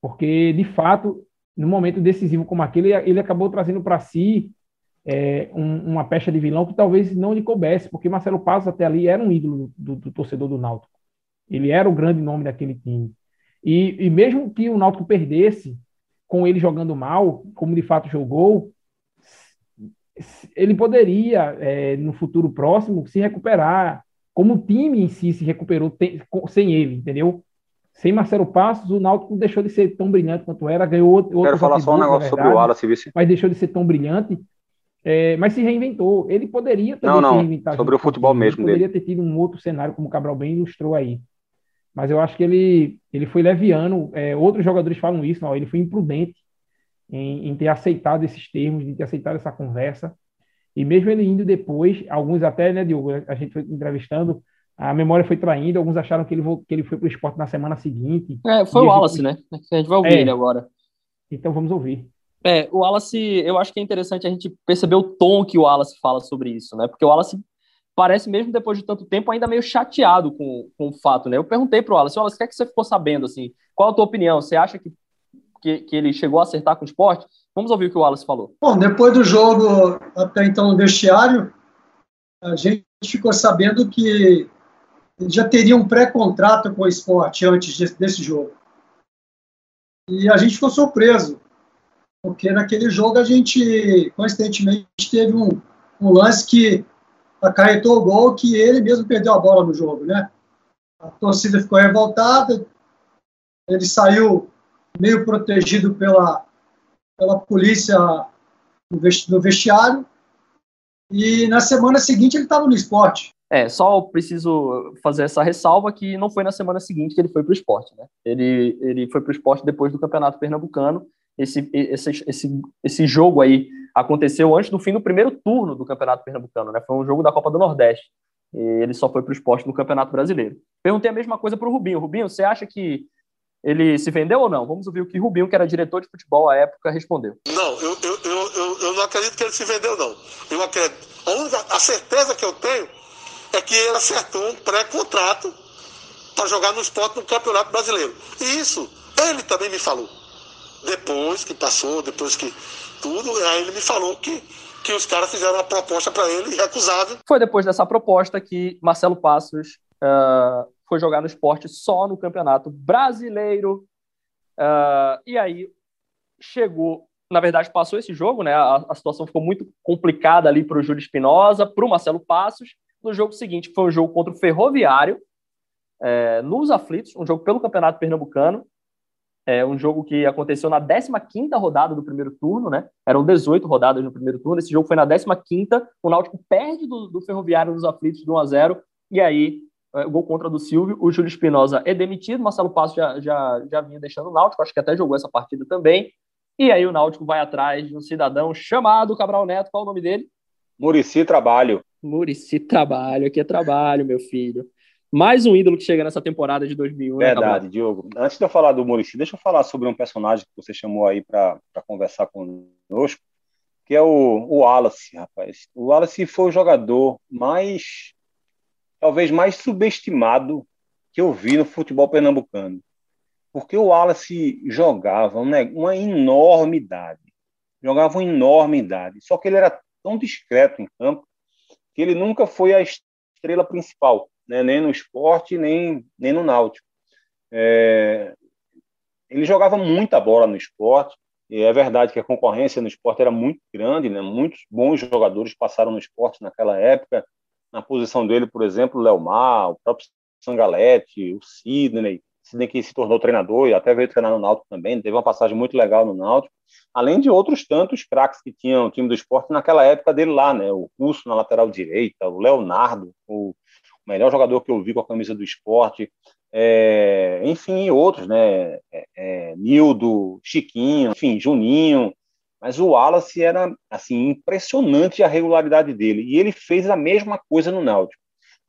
Porque, de fato, no momento decisivo como aquele, ele acabou trazendo para si é, um, uma pecha de vilão que talvez não lhe coubesse, porque Marcelo Passos até ali era um ídolo do, do torcedor do Náutico. Ele era o grande nome daquele time. E, e, mesmo que o Náutico perdesse com ele jogando mal, como de fato jogou, ele poderia, é, no futuro próximo, se recuperar como o time em si se recuperou tem, sem ele, entendeu? Sem Marcelo Passos, o Náutico deixou de ser tão brilhante quanto era, ganhou outro. Quero falar só um negócio verdade, sobre o Wallace, vice. Mas deixou de ser tão brilhante, é, mas se reinventou. Ele poderia também não, não, se reinventar. Sobre o futebol mesmo poderia dele. ter tido um outro cenário, como o Cabral bem ilustrou aí. Mas eu acho que ele, ele foi leviano. É, outros jogadores falam isso, não, ele foi imprudente em, em ter aceitado esses termos, em ter aceitado essa conversa. E mesmo ele indo depois, alguns até, né, Diogo, a gente foi entrevistando, a memória foi traindo, alguns acharam que ele, que ele foi para o esporte na semana seguinte. É, foi o Wallace, gente... né? A gente vai ouvir é. ele agora. Então vamos ouvir. É, o Wallace, eu acho que é interessante a gente perceber o tom que o Wallace fala sobre isso, né? Porque o Wallace parece, mesmo depois de tanto tempo, ainda meio chateado com, com o fato, né? Eu perguntei para o Wallace, Wallace, o que é que você ficou sabendo, assim? Qual a tua opinião? Você acha que, que, que ele chegou a acertar com o esporte? Vamos ouvir o que o Wallace falou. Bom, depois do jogo, até então no vestiário, a gente ficou sabendo que ele já teria um pré-contrato com o esporte antes desse jogo. E a gente ficou surpreso, porque naquele jogo a gente, coincidentemente, teve um, um lance que acarretou o gol que ele mesmo perdeu a bola no jogo, né? A torcida ficou revoltada, ele saiu meio protegido pela pela polícia no vestiário. E na semana seguinte ele estava no esporte. É, só preciso fazer essa ressalva que não foi na semana seguinte que ele foi para o esporte, né? Ele, ele foi para o esporte depois do Campeonato Pernambucano. Esse, esse, esse, esse jogo aí aconteceu antes do fim do primeiro turno do Campeonato Pernambucano, né? Foi um jogo da Copa do Nordeste. Ele só foi para o esporte no Campeonato Brasileiro. Perguntei a mesma coisa para o Rubinho. Rubinho, você acha que ele se vendeu ou não? Vamos ouvir o que Rubinho, que era diretor de futebol à época, respondeu. Não, eu, eu, eu, eu, não acredito que ele se vendeu, não. Eu acredito. A, única, a certeza que eu tenho é que ele acertou um pré-contrato para jogar no esporte no Campeonato Brasileiro. E isso ele também me falou. Depois que passou, depois que tudo, aí ele me falou que, que os caras fizeram uma proposta para ele recusável. Foi depois dessa proposta que Marcelo Passos uh, foi jogar no esporte só no Campeonato Brasileiro. Uh, e aí chegou, na verdade, passou esse jogo, né? A, a situação ficou muito complicada ali para o Júlio Espinosa, para o Marcelo Passos. No jogo seguinte, foi um jogo contra o Ferroviário, é, nos aflitos, um jogo pelo Campeonato Pernambucano. É um jogo que aconteceu na 15 rodada do primeiro turno, né? Eram 18 rodadas no primeiro turno. Esse jogo foi na 15 O Náutico perde do, do Ferroviário nos aflitos de 1 a 0 E aí é, gol contra do Silvio, o Júlio Espinosa é demitido, Marcelo Passo já, já, já vinha deixando o Náutico, acho que até jogou essa partida também, e aí o Náutico vai atrás de um cidadão chamado Cabral Neto, qual o nome dele? Murici Trabalho. Murici Trabalho, aqui é trabalho, meu filho. Mais um ídolo que chega nessa temporada de 2001. Né, Verdade, né, Diogo. Antes de eu falar do Murici, deixa eu falar sobre um personagem que você chamou aí para conversar conosco, que é o, o Wallace, rapaz. O Wallace foi o jogador mais talvez mais subestimado que eu vi no futebol pernambucano. Porque o Wallace jogava uma enormidade. Jogava uma enormidade. Só que ele era tão discreto em campo que ele nunca foi a estrela principal, né? nem no esporte, nem, nem no náutico. É... Ele jogava muita bola no esporte, e é verdade que a concorrência no esporte era muito grande, né? muitos bons jogadores passaram no esporte naquela época, na posição dele, por exemplo, o Léo Mar, o próprio Sangalete, o Sidney, Sidney que se tornou treinador e até veio treinar no Náutico também, teve uma passagem muito legal no Náutico, além de outros tantos craques que tinham o time do esporte naquela época dele lá, né? O Russo na lateral direita, o Leonardo, o melhor jogador que eu vi com a camisa do esporte, é, enfim, outros, né? É, é, Nildo, Chiquinho, enfim, Juninho. Mas o Wallace era assim impressionante a regularidade dele e ele fez a mesma coisa no Náutico.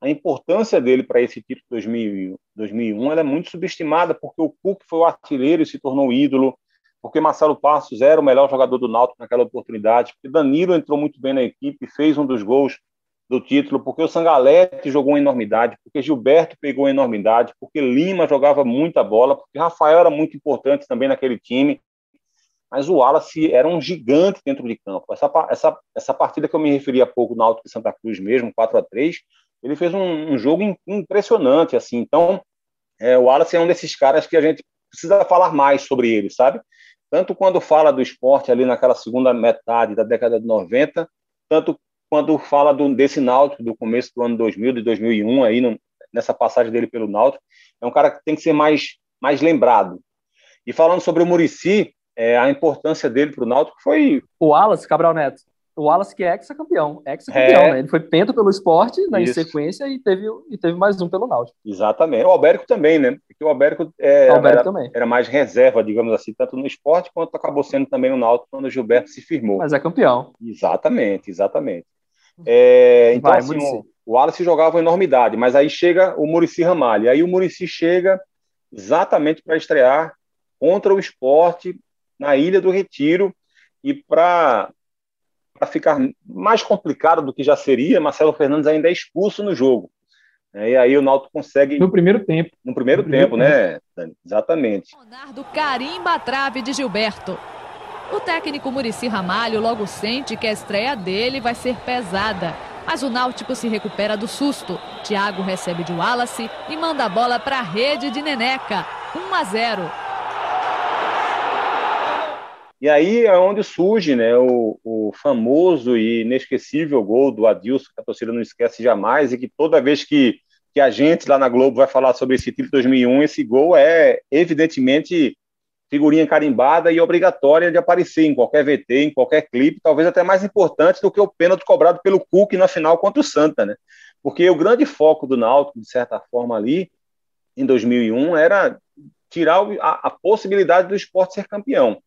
A importância dele para esse título de 2001 é muito subestimada porque o Cook foi o artilheiro e se tornou ídolo, porque Marcelo Passos era o melhor jogador do Náutico naquela oportunidade, porque Danilo entrou muito bem na equipe, fez um dos gols do título, porque o Sangalete jogou uma enormidade, porque Gilberto pegou uma enormidade, porque Lima jogava muita bola, porque Rafael era muito importante também naquele time. Mas o Wallace era um gigante dentro de campo. Essa, essa, essa partida que eu me referi há pouco, na Alto de Santa Cruz mesmo, 4 a 3 ele fez um, um jogo impressionante. assim. Então, é, o Wallace é um desses caras que a gente precisa falar mais sobre ele, sabe? Tanto quando fala do esporte ali naquela segunda metade da década de 90, tanto quando fala do, desse Náutico do começo do ano 2000, de 2001, aí no, nessa passagem dele pelo Náutico, é um cara que tem que ser mais, mais lembrado. E falando sobre o Murici, é, a importância dele para o Náutico foi... O Wallace Cabral Neto, o Wallace que é ex-campeão, ex-campeão, é. né? Ele foi pento pelo esporte na Isso. sequência e teve, e teve mais um pelo Náutico. Exatamente. O Albérico também, né? Porque o Albérico, é, Albérico era, também. era mais reserva, digamos assim, tanto no esporte quanto acabou sendo também no Náutico quando o Gilberto se firmou. Mas é campeão. Exatamente, exatamente. É, então, Vai, assim, o, o Wallace jogava uma enormidade, mas aí chega o Murici Ramalho. Aí o Murici chega exatamente para estrear contra o esporte na Ilha do Retiro e para ficar mais complicado do que já seria, Marcelo Fernandes ainda é expulso no jogo. É, e aí o Náutico consegue. No primeiro tempo. No primeiro, no tempo, primeiro né, tempo. Exatamente. Leonardo carimba a trave de Gilberto. O técnico Murici Ramalho logo sente que a estreia dele vai ser pesada. Mas o Náutico se recupera do susto. Thiago recebe de Wallace e manda a bola para a rede de Neneca. 1 a 0. E aí é onde surge né, o, o, famoso e inesquecível gol do Adilson, que a torcida não esquece jamais, e que toda vez que, que a gente lá na Globo vai falar sobre esse título de 2001, esse gol é evidentemente figurinha carimbada e obrigatória de aparecer em qualquer VT, em qualquer clipe, talvez até mais importante do que o pênalti cobrado pelo Cook na final contra o Santa, né? Porque o grande foco do Náutico, de certa forma ali, em 2001, era tirar a, a possibilidade do esporte ser campeão.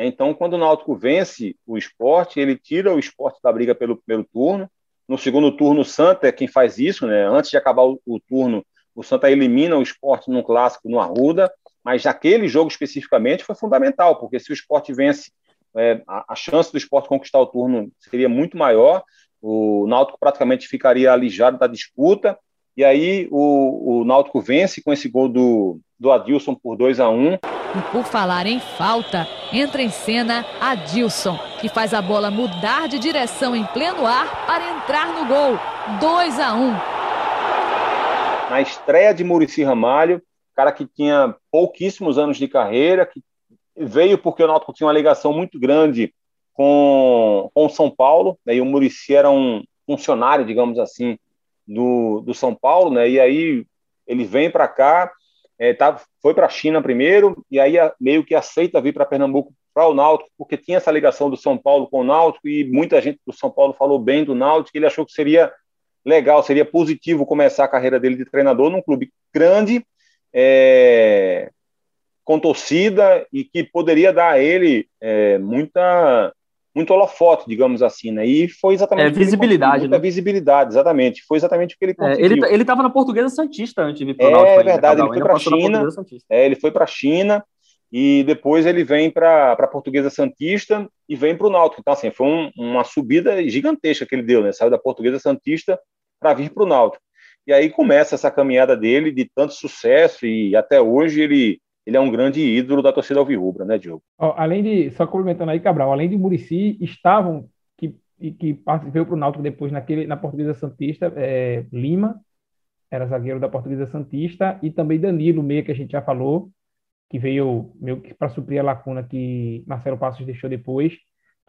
Né? Então, quando o Náutico vence o esporte, ele tira o esporte da briga pelo primeiro turno. No segundo turno, o Santa é quem faz isso, né? Antes de acabar o, o turno, o Santa elimina o esporte num clássico no Arruda mas naquele jogo especificamente foi fundamental, porque se o esporte vence, é, a, a, chance do esporte conquistar o turno seria muito maior, o Náutico praticamente ficaria alijado da disputa, e aí o, o Náutico vence com esse gol do, do Adilson por 2 a 1 um. E por falar em falta, entra em cena Adilson, que faz a bola mudar de direção em pleno ar para entrar no gol. 2 a 1 um. Na estreia de Murici Ramalho, cara que tinha pouquíssimos anos de carreira, que veio porque o Náutico tinha uma ligação muito grande com, com o São Paulo, né, e o Murici era um funcionário, digamos assim, do, do São Paulo, né, e aí ele vem para cá, é, tá, foi para a China primeiro, e aí meio que aceita vir para Pernambuco para o Náutico, porque tinha essa ligação do São Paulo com o Náutico, e muita gente do São Paulo falou bem do Náutico, ele achou que seria legal, seria positivo começar a carreira dele de treinador num clube grande, é, com torcida e que poderia dar a ele é, muita muito holofote, digamos assim, né? E foi exatamente é, visibilidade, né? visibilidade, exatamente. Foi exatamente o que ele conseguiu. É, ele ele estava na Portuguesa Santista antes de vir para o É verdade, ele foi para a China. É, ele foi para a China e depois ele vem para a Portuguesa Santista e vem para o Náutico. Então assim, foi um, uma subida gigantesca que ele deu, né? Saiu da Portuguesa Santista para vir para o Náutico. E aí começa essa caminhada dele de tanto sucesso e até hoje ele, ele é um grande ídolo da torcida alvirrubra, né, Diogo? Além de, só complementando aí, Cabral, além de Murici, estavam, que, que veio para o Náutico depois naquele, na Portuguesa Santista, é, Lima, era zagueiro da Portuguesa Santista, e também Danilo, meia que a gente já falou, que veio meio que para suprir a lacuna que Marcelo Passos deixou depois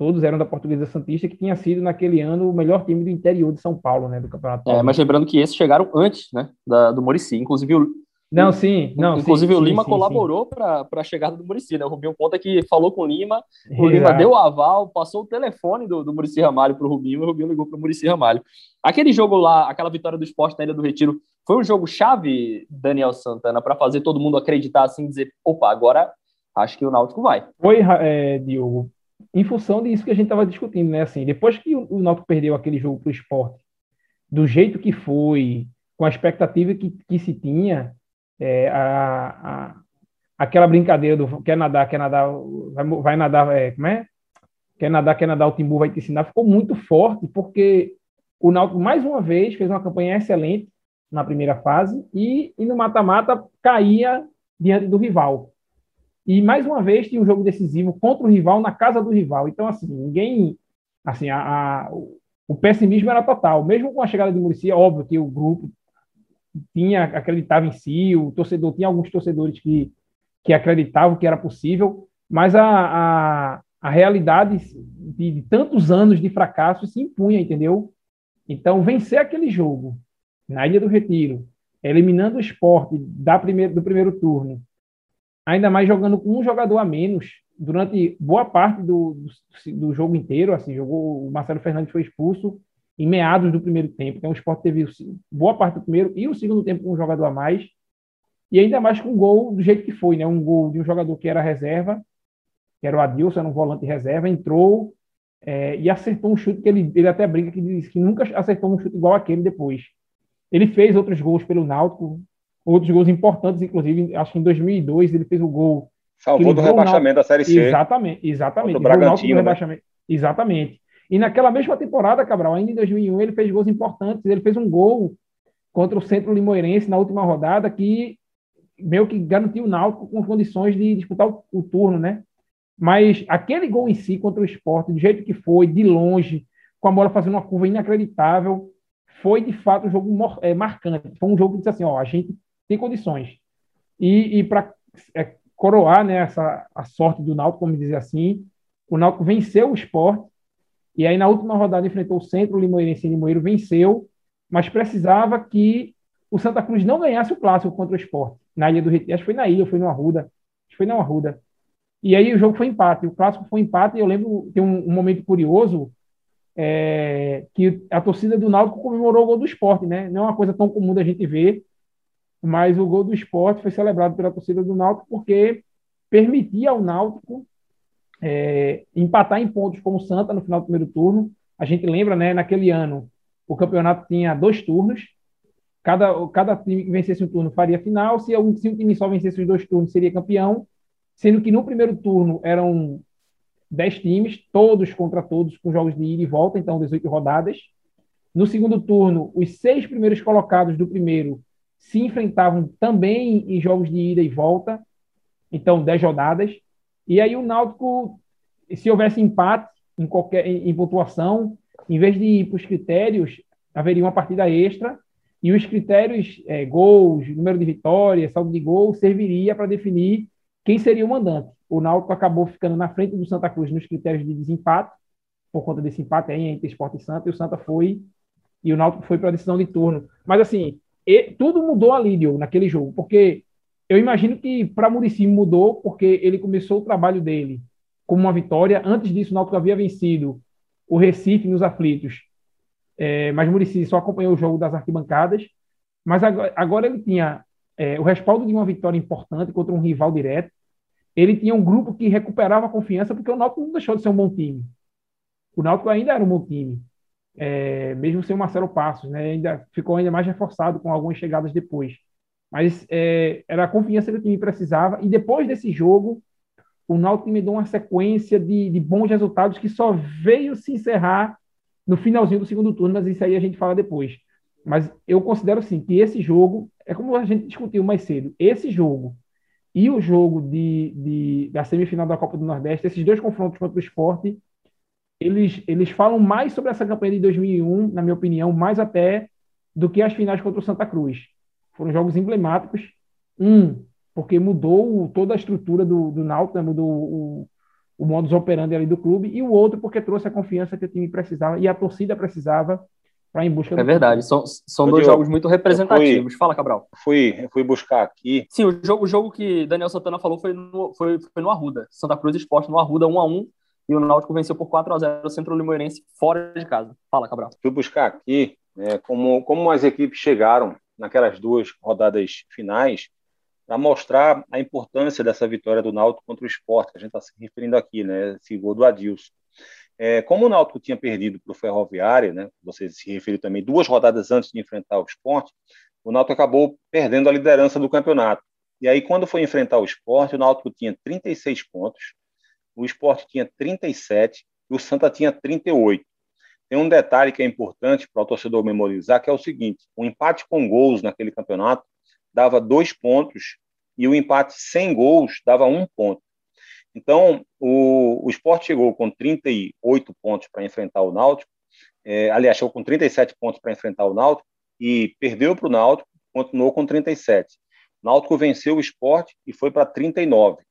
todos eram da Portuguesa Santista, que tinha sido naquele ano o melhor time do interior de São Paulo, né, do Campeonato É, mas lembrando que esses chegaram antes, né, da, do Murici. Inclusive o, Não, sim. Não, Inclusive, sim, o Lima sim, colaborou para a chegada do Murici, né? O Rubinho conta que falou com o Lima, o Exato. Lima deu o aval, passou o telefone do, do Murici Ramalho para o Rubinho e o Rubinho ligou para o Murici Ramalho. Aquele jogo lá, aquela vitória do esporte na Ilha do Retiro, foi um jogo chave, Daniel Santana, para fazer todo mundo acreditar assim, dizer, opa, agora acho que o Náutico vai. Foi, é, Diogo, em função disso que a gente estava discutindo, né? Assim, depois que o, o Náutico perdeu aquele jogo para o esporte, do jeito que foi, com a expectativa que, que se tinha, é, a, a, aquela brincadeira do quer nadar, quer nadar, vai, vai nadar, é, como é? Quer nadar, quer nadar, o Timbu vai te ensinar, ficou muito forte, porque o Náutico, mais uma vez, fez uma campanha excelente na primeira fase e, e no mata-mata caía diante do rival. E mais uma vez tinha um jogo decisivo contra o rival na casa do rival. Então, assim, ninguém. Assim, a, a, o pessimismo era total. Mesmo com a chegada de Murici, é óbvio que o grupo tinha acreditava em si, o torcedor tinha alguns torcedores que, que acreditavam que era possível, mas a, a, a realidade de, de tantos anos de fracasso se impunha, entendeu? Então, vencer aquele jogo na Ilha do Retiro, eliminando o esporte da primeiro, do primeiro turno, ainda mais jogando com um jogador a menos durante boa parte do, do, do, jogo inteiro. Assim, jogou o Marcelo Fernandes foi expulso em meados do primeiro tempo. Então, o esporte teve boa parte do primeiro e o segundo tempo com um jogador a mais. E ainda mais com um gol do jeito que foi, né? Um gol de um jogador que era reserva, que era o Adilson, era um volante reserva, entrou é, e acertou um chute que ele, ele até brinca que diz que nunca acertou um chute igual aquele depois. Ele fez outros gols pelo Náutico, outros gols importantes, inclusive, acho que em 2002 ele fez o gol. Salvou do rebaixamento da Série C. Exatamente, exatamente. O Bragantino, né? Exatamente. E naquela mesma temporada, Cabral, ainda em 2001, ele fez gols importantes. Ele fez um gol contra o Centro Limoeirense na última rodada que meio que garantiu o Náutico com condições de disputar o, o turno, né? Mas aquele gol em si contra o esporte, do jeito que foi, de longe, com a bola fazendo uma curva inacreditável, foi de fato um jogo é, marcante. Foi um jogo que disse assim: ó, a gente tem condições. E, e para é, coroar né, essa, a sorte do Náutico, como dizer assim, o Náutico venceu o esporte, e aí na última rodada enfrentou o Centro, o Limoeirense e Limoeiro venceu, mas precisava que o Santa Cruz não ganhasse o clássico contra o esporte, na Ilha do Retiro. Acho que foi na Ilha, foi no Arruda. Acho que foi na Arruda. E aí o jogo foi empate, o clássico foi empate, e eu lembro, tem um, um momento curioso, é, que a torcida do Náutico comemorou o gol do esporte, né? Não é uma coisa tão comum da gente ver, mas o gol do esporte foi celebrado pela torcida do Náutico porque permitia ao Náutico é, empatar em pontos como o Santa no final do primeiro turno. A gente lembra, né, naquele ano, o campeonato tinha dois turnos, cada, cada time que vencesse um turno faria final, se, um, se um time só vencesse os dois turnos seria campeão, sendo que no primeiro turno eram 10 times, todos contra todos, com jogos de ida e volta, então 18 rodadas. No segundo turno, os seis primeiros colocados do primeiro se enfrentavam também em jogos de ida e volta, então 10 rodadas. E aí o Náutico, se houvesse empate em qualquer em, em pontuação, em vez de ir para os critérios, haveria uma partida extra e os critérios é, gols, número de vitórias, saldo de gol, serviria para definir quem seria o mandante. O Náutico acabou ficando na frente do Santa Cruz nos critérios de desempate, por conta desse empate aí entre Esporte e Santa, e o Santa foi, e o Náutico foi para a decisão de turno. Mas assim, e, tudo mudou ali, Diogo, naquele jogo, porque eu imagino que para Murici mudou, porque ele começou o trabalho dele como uma vitória. Antes disso, o Náutico havia vencido o Recife nos aflitos, é, mas Murici só acompanhou o jogo das arquibancadas. Mas agora, agora ele tinha é, o respaldo de uma vitória importante contra um rival direto. Ele tinha um grupo que recuperava a confiança, porque o Náutico não deixou de ser um bom time. O Náutico ainda era um bom time, é, mesmo sem o Marcelo Passos, né? Ainda ficou ainda mais reforçado com algumas chegadas depois. Mas é, era a confiança que o time precisava. E depois desse jogo, o Náutico me deu uma sequência de, de bons resultados que só veio se encerrar no finalzinho do segundo turno, mas isso aí a gente fala depois. Mas eu considero assim que esse jogo é como a gente discutiu mais cedo. Esse jogo e o jogo de, de, da semifinal da Copa do Nordeste, esses dois confrontos contra o esporte, eles, eles falam mais sobre essa campanha de 2001, na minha opinião, mais até do que as finais contra o Santa Cruz. Foram jogos emblemáticos. Um, porque mudou toda a estrutura do, do Náutico, né? mudou o, o modus operandi ali do clube, e o outro porque trouxe a confiança que o time precisava e a torcida precisava para em busca É verdade, são, são dois Diogo, jogos muito representativos. Fui, Fala, Cabral. Fui, fui buscar aqui. Sim, o jogo, o jogo que Daniel Santana falou foi no, foi, foi no Arruda. Santa Cruz Esporte no Arruda, 1 a 1 e o Náutico venceu por 4 a 0 o Centro Limoeirense fora de casa. Fala, Cabral. Fui buscar aqui né, como, como as equipes chegaram naquelas duas rodadas finais para mostrar a importância dessa vitória do Náutico contra o Esporte, que a gente está se referindo aqui, né, esse gol do Adilson. É, como o Náutico tinha perdido para o Ferroviário, né, você se referiu também duas rodadas antes de enfrentar o Esporte, o Náutico acabou perdendo a liderança do campeonato. E aí, quando foi enfrentar o Esporte, o Náutico tinha 36 pontos, o Esporte tinha 37 e o Santa tinha 38. Tem um detalhe que é importante para o torcedor memorizar, que é o seguinte: o empate com gols naquele campeonato dava dois pontos e o empate sem gols dava um ponto. Então, o, o Sport chegou com 38 pontos para enfrentar o Náutico, é, aliás, chegou com 37 pontos para enfrentar o Náutico e perdeu para o Náutico, continuou com 37. O Náutico venceu o Sport e foi para 39.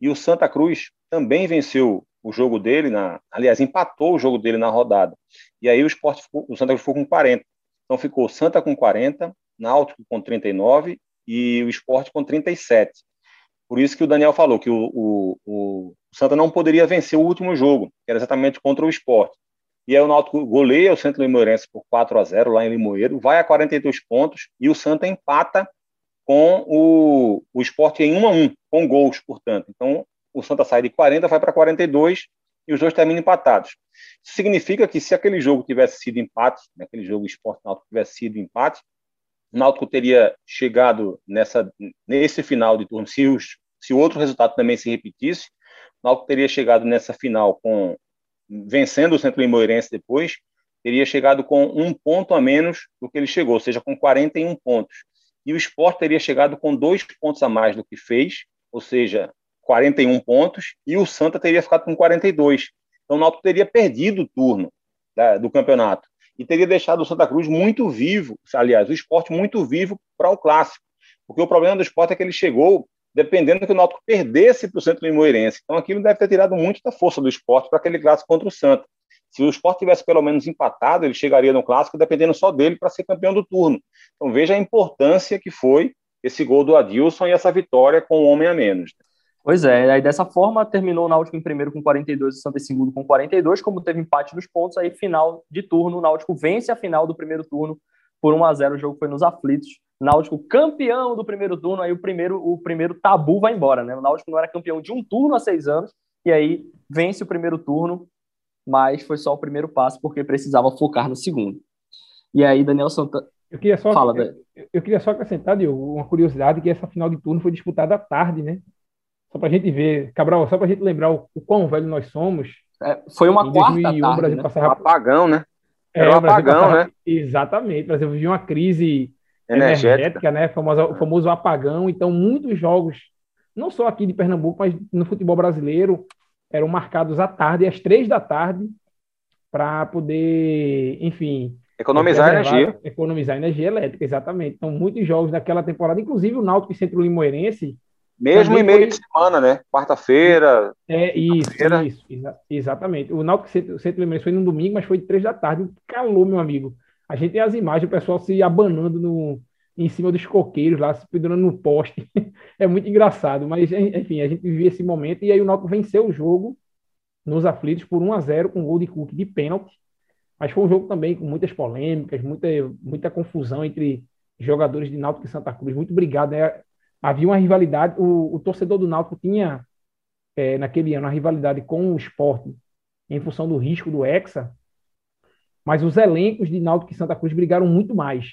E o Santa Cruz também venceu o jogo dele, na, aliás, empatou o jogo dele na rodada. E aí o Sport ficou, o Santa Cruz ficou com 40. Então ficou Santa com 40, Náutico com 39 e o Sport com 37. Por isso que o Daniel falou que o, o, o Santa não poderia vencer o último jogo, que era exatamente contra o Sport. E aí o Náutico goleia o Santo Limoeirense por 4 a 0 lá em Limoeiro, vai a 42 pontos e o Santa empata com o, o Sport em 1 a 1, com gols, portanto. Então, o Santa sai de 40, vai para 42 e os dois terminam empatados. Isso significa que se aquele jogo tivesse sido empate, né, aquele jogo Sport Náutico tivesse sido empate, o Náutico teria chegado nessa, nesse final de turno, se, os, se outro resultado também se repetisse, o Náutico teria chegado nessa final com vencendo o Centro Limoeirense depois, teria chegado com um ponto a menos do que ele chegou, ou seja, com 41 pontos. E o Sport teria chegado com dois pontos a mais do que fez, ou seja, 41 pontos, e o Santa teria ficado com 42. Então o Náutico teria perdido o turno da, do campeonato e teria deixado o Santa Cruz muito vivo, aliás, o esporte muito vivo para o clássico. Porque o problema do esporte é que ele chegou dependendo que o Náutico perdesse para o Centro Limoeirense. Então aquilo deve ter tirado muito da força do esporte para aquele clássico contra o Santa. Se o esporte tivesse pelo menos empatado, ele chegaria no clássico dependendo só dele para ser campeão do turno. Então veja a importância que foi esse gol do Adilson e essa vitória com um homem a menos. Pois é, aí dessa forma terminou o Náutico em primeiro com 42 e o Santa em segundo com 42, como teve empate nos pontos, aí final de turno, o Náutico vence a final do primeiro turno por 1 a 0 o jogo foi nos aflitos. Náutico campeão do primeiro turno, aí o primeiro, o primeiro tabu vai embora, né? O Náutico não era campeão de um turno há seis anos, e aí vence o primeiro turno, mas foi só o primeiro passo, porque precisava focar no segundo. E aí, Daniel Santana. Eu queria só, Fala, eu, eu, queria só acrescentar, Diogo, uma curiosidade, que essa final de turno foi disputada à tarde, né? Só para a gente ver, Cabral, só para a gente lembrar o, o, quão velho nós somos. É, foi uma quarta 2001, tarde, Brasil né? passava... Um apagão, né? É, Era um apagão, passava... né? Exatamente. O Brasil vivia uma crise energética, energética né? Famosa, o famoso apagão. Então, muitos jogos, não só aqui de Pernambuco, mas no futebol brasileiro, eram marcados à tarde, às três da tarde, para poder, enfim, Economizar energia. Economizar energia elétrica, exatamente. Então, muitos jogos daquela temporada, inclusive o Náutico e Centro Limoeirense, mesmo em meio foi... de semana, né? Quarta-feira. É, isso, isso, exa exatamente. O Náutico Centro, Centro foi no domingo, mas foi de três da tarde. Um calor, meu amigo. A gente tem as imagens, o pessoal se abanando no, em cima dos coqueiros lá, se pendurando no poste. é muito engraçado, mas enfim, a gente vivia esse momento e aí o Náutico venceu o jogo nos aflitos por 1 a 0 com gol de Cook de pênalti. Mas foi um jogo também com muitas polêmicas, muita, muita confusão entre jogadores de Náutico e Santa Cruz. Muito obrigado, né? Havia uma rivalidade, o, o torcedor do Náutico tinha, é, naquele ano, uma rivalidade com o esporte em função do risco do Hexa, mas os elencos de Náutico e Santa Cruz brigaram muito mais.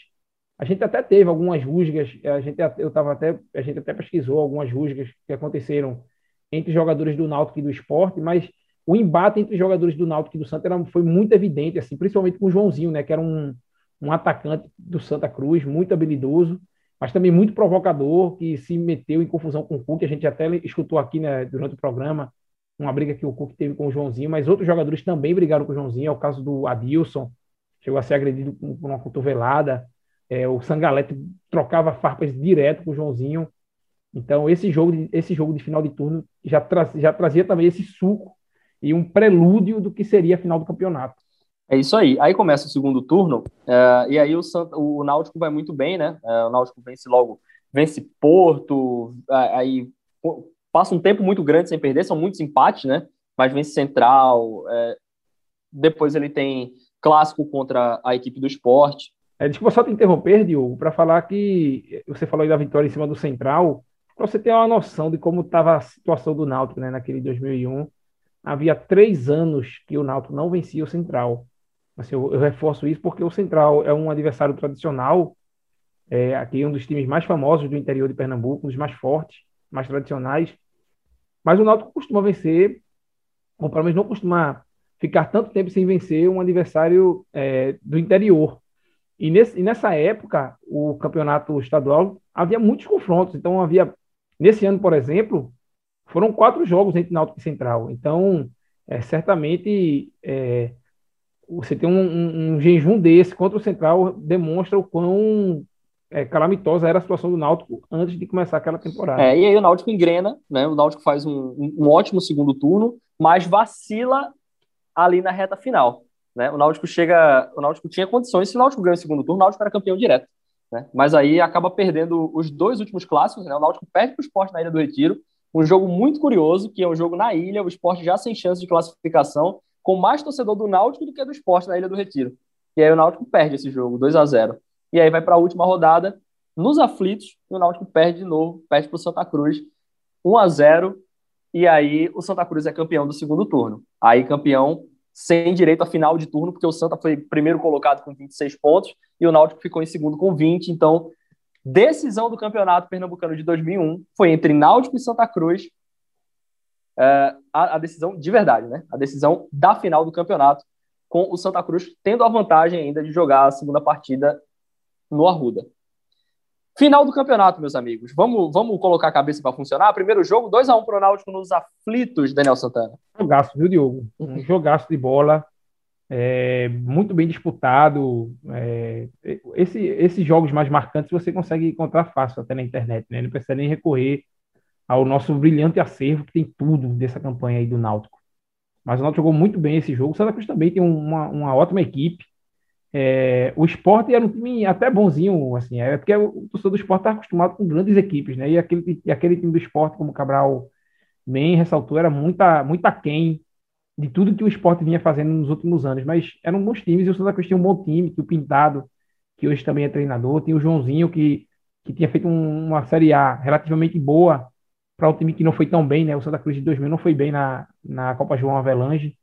A gente até teve algumas rusgas, a gente, eu tava até, a gente até pesquisou algumas rusgas que aconteceram entre jogadores do Náutico e do esporte, mas o embate entre jogadores do Náutico e do Santa era, foi muito evidente, assim, principalmente com o Joãozinho, né, que era um, um atacante do Santa Cruz, muito habilidoso, mas também muito provocador, que se meteu em confusão com o Cook. A gente até escutou aqui né, durante o programa uma briga que o Cook teve com o Joãozinho, mas outros jogadores também brigaram com o Joãozinho. É o caso do Adilson, chegou a ser agredido com uma cotovelada. É, o Sangalete trocava farpas direto com o Joãozinho. Então, esse jogo, esse jogo de final de turno já, tra já trazia também esse suco e um prelúdio do que seria a final do campeonato. É isso aí. Aí começa o segundo turno, uh, e aí o, o Náutico vai muito bem, né? Uh, o Náutico vence logo, vence Porto, uh, aí passa um tempo muito grande sem perder, são muitos empates, né? Mas vence Central, depois ele tem clássico contra a equipe do esporte. É, desculpa só te interromper, Diogo, para falar que você falou aí da vitória em cima do Central, para você ter uma noção de como estava a situação do Náutico né, naquele 2001. Havia três anos que o Náutico não vencia o Central. Assim, eu, eu, reforço isso porque o Central é um adversário tradicional, é, aqui um dos times mais famosos do interior de Pernambuco, um dos mais fortes, mais tradicionais. Mas o Náutico costuma vencer, ou pelo menos não costuma ficar tanto tempo sem vencer um adversário é, do interior. E, nesse, e, nessa época, o campeonato estadual havia muitos confrontos. Então, havia, nesse ano, por exemplo, foram quatro jogos entre Náutico e Central. Então, é, certamente, é, você tem um, um, um, jejum desse contra o Central demonstra o quão é, calamitosa era a situação do Náutico antes de começar aquela temporada. É, e aí o Náutico engrena, né? O Náutico faz um, um ótimo segundo turno, mas vacila ali na reta final. Né? O Náutico chega, o Náutico tinha condições, se o Náutico ganha o segundo turno, o Náutico era campeão direto. Né? Mas aí acaba perdendo os dois últimos clássicos, né? O Náutico perde para o esporte na Ilha do Retiro, um jogo muito curioso, que é um jogo na ilha, o esporte já sem chance de classificação, com mais torcedor do Náutico do que do esporte na Ilha do Retiro. E aí o Náutico perde esse jogo, 2 a 0 E aí vai para a última rodada, nos aflitos, e o Náutico perde de novo, perde para o Santa Cruz, 1 a 0 e aí o Santa Cruz é campeão do segundo turno. Aí campeão sem direito a final de turno, porque o Santa foi primeiro colocado com 26 pontos e o Náutico ficou em segundo com 20. Então, decisão do Campeonato Pernambucano de 2001 foi entre Náutico e Santa Cruz. É, a, a, decisão de verdade, né? A decisão da final do campeonato, com o Santa Cruz tendo a vantagem ainda de jogar a segunda partida no Arruda. Final do campeonato, meus amigos. Vamos, vamos colocar a cabeça para funcionar. Primeiro jogo, 2 a 1 um para o Náutico nos aflitos, Daniel Santana. Jogaço, viu, Diogo? Um jogaço de bola, é, muito bem disputado. É, esse, esses jogos mais marcantes você consegue encontrar fácil até na internet, né? Não precisa nem recorrer ao nosso brilhante acervo, que tem tudo dessa campanha aí do Náutico. Mas o Náutico jogou muito bem esse jogo. O Santa Cruz também tem uma, uma ótima equipe. É, o esporte era um time até bonzinho, assim, é porque o torcedor do esporte está acostumado com grandes equipes, né? E aquele, e aquele time do esporte, como o Cabral bem ressaltou, era muita, muito aquém de tudo que o esporte vinha fazendo nos últimos anos. Mas eram bons times e o Santa Cruz tinha um bom time, que o Pintado, que hoje também é treinador, tinha o Joãozinho, que, que tinha feito um, uma Série A relativamente boa para um time que não foi tão bem, né? O Santa Cruz de 2000 não foi bem na, na Copa João Avelange.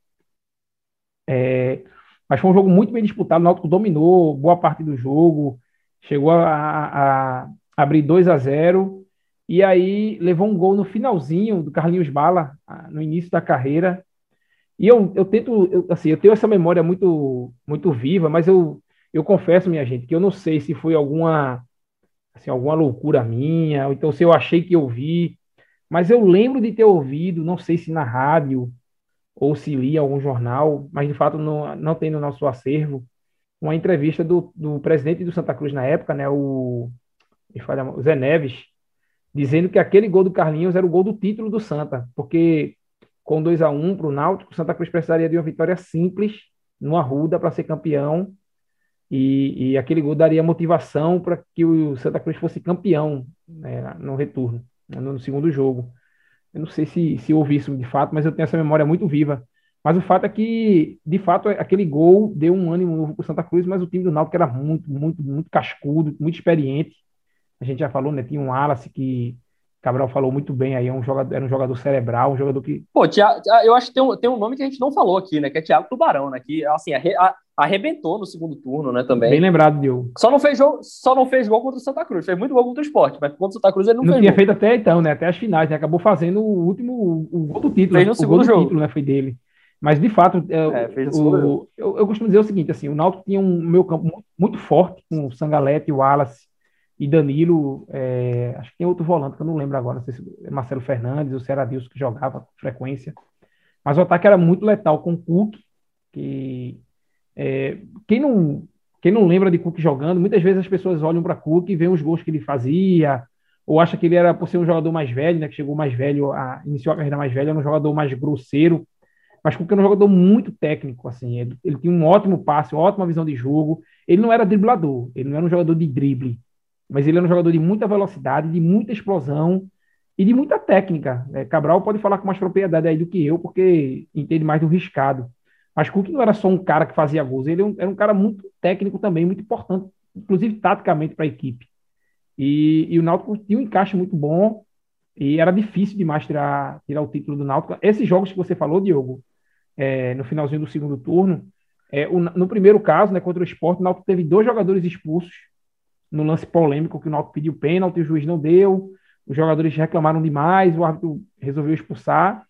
É, mas foi um jogo muito bem disputado. O Náutico dominou boa parte do jogo, chegou a, a, abrir 2 a 0 e aí levou um gol no finalzinho do Carlinhos Bala, no início da carreira. E eu, eu tento, eu, assim, eu tenho essa memória muito, muito viva, mas eu, eu confesso, minha gente, que eu não sei se foi alguma, assim, alguma loucura minha, ou então se eu achei que eu vi, mas eu lembro de ter ouvido, não sei se na rádio ou se lia algum jornal, mas de fato não, não tem no nosso acervo, uma entrevista do, do presidente do Santa Cruz na época, né, o, o Zé Neves, dizendo que aquele gol do Carlinhos era o gol do título do Santa, porque com 2 a 1 um para o Náutico, o Santa Cruz precisaria de uma vitória simples no Arruda para ser campeão, e, e, aquele gol daria motivação para que o Santa Cruz fosse campeão né, no retorno, no segundo jogo. Eu não sei se, se houve isso de fato, mas eu tenho essa memória muito viva. Mas o fato é que, de fato, aquele gol deu um ânimo novo para Santa Cruz, mas o time do Náutico era muito, muito, muito cascudo, muito experiente. A gente já falou, né? Tinha um Wallace que Cabral falou muito bem aí, é um jogador, era um jogador cerebral, um jogador que. Pô, eu acho que tem um, tem um nome que a gente não falou aqui, né? Que é Thiago Tubarão, né? Que assim, a, arrebentou no segundo turno, né, também. Bem lembrado, Diogo. Só não fez gol, só não fez gol contra o Santa Cruz. Fez muito gol contra o Sport, mas contra o Santa Cruz ele não, não fez tinha gol. feito até então, né? Até as finais, né? Acabou fazendo o último o gol do título. Fez no o segundo jogo. título, né? Foi dele. Mas de fato, é, é, o, eu, eu, costumo dizer o seguinte, assim, o Náutico tinha um meio campo muito, muito forte com o Sangalete, o Wallace e Danilo, é, acho que tem outro volante que eu não lembro agora, não sei se é Marcelo Fernandes ou se era Adilson que jogava com frequência. Mas o ataque era muito letal com o Cook, que é, quem não quem não lembra de Cook jogando, muitas vezes as pessoas olham para Cook e veem os gols que ele fazia, ou acha que ele era por ser um jogador mais velho, né, que chegou mais velho, a, iniciou a carreira mais velha, era um jogador mais grosseiro. Mas Cook era um jogador muito técnico, assim. Ele, ele, tinha um ótimo passe, ótima visão de jogo. Ele não era driblador, ele não era um jogador de drible, mas ele era um jogador de muita velocidade, de muita explosão e de muita técnica. É, Cabral pode falar com mais propriedade aí do que eu, porque entende mais do riscado. Mas Cook não era só um cara que fazia gols, ele era um cara muito técnico também, muito importante, inclusive taticamente para a equipe. E, e, o Náutico tinha um encaixe muito bom e era difícil demais tirar, tirar o título do Náutico. Esses jogos que você falou, Diogo, é, no finalzinho do segundo turno, é, o, no primeiro caso, né, contra o Sport, o Náutico teve dois jogadores expulsos no lance polêmico que o Náutico pediu pênalti, o juiz não deu, os jogadores reclamaram demais, o árbitro resolveu expulsar.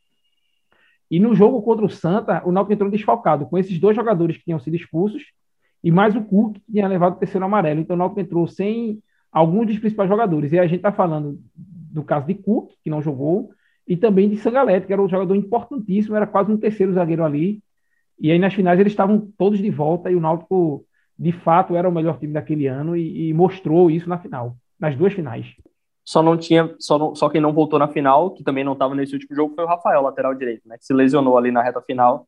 E no jogo contra o Santa, o Náutico entrou desfalcado, com esses dois jogadores que tinham sido expulsos e mais o Cook, que tinha levado o terceiro amarelo. Então o Náutico entrou sem alguns dos principais jogadores. E a gente está falando do caso de Cook, que não jogou, e também de Sangalete, que era um jogador importantíssimo, era quase um terceiro zagueiro ali. E aí nas finais eles estavam todos de volta e o Náutico, de fato, era o melhor time daquele ano e, e mostrou isso na final, nas duas finais. Só não tinha, só, não, só quem não voltou na final, que também não estava nesse último jogo, foi o Rafael, lateral direito, né? Que se lesionou ali na reta final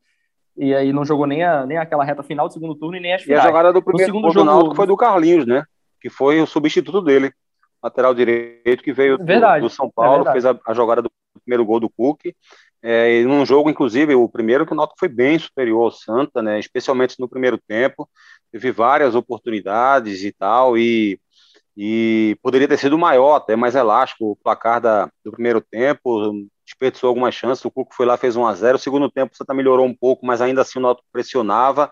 e aí não jogou nem, a, nem aquela reta final do segundo turno e nem as finais. E a jogada do primeiro segundo jogo do Náutico foi do Carlinhos, né? Que foi o substituto dele, lateral direito, que veio do, do, São Paulo, é fez a, a, jogada do primeiro gol do Cook. É, e num jogo, inclusive, o primeiro que o Náutico foi bem superior ao Santa, né? Especialmente no primeiro tempo. Teve várias oportunidades e tal, e e poderia ter sido maior, até mais elástico o placar da, do primeiro tempo, desperdiçou algumas chances, o Cuco foi lá, fez 1 a 0 o segundo tempo o Santa melhorou um pouco, mas ainda assim o Náutico pressionava,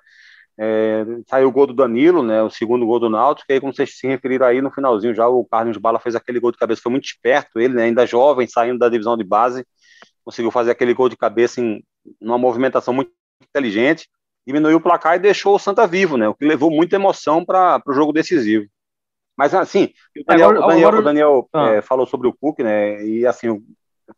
é, saiu o gol do Danilo, né, o segundo gol do Náutico, que aí como vocês se referiram aí no finalzinho já, o Carlos Bala fez aquele gol de cabeça, foi muito esperto ele, né, ainda jovem, saindo da divisão de base, conseguiu fazer aquele gol de cabeça em uma movimentação muito inteligente, diminuiu o placar e deixou o Santa vivo, né, o que levou muita emoção para o jogo decisivo. Mas assim, o Daniel, agora, o Daniel, agora... o Daniel ah. é, falou sobre o Cook, né? E assim,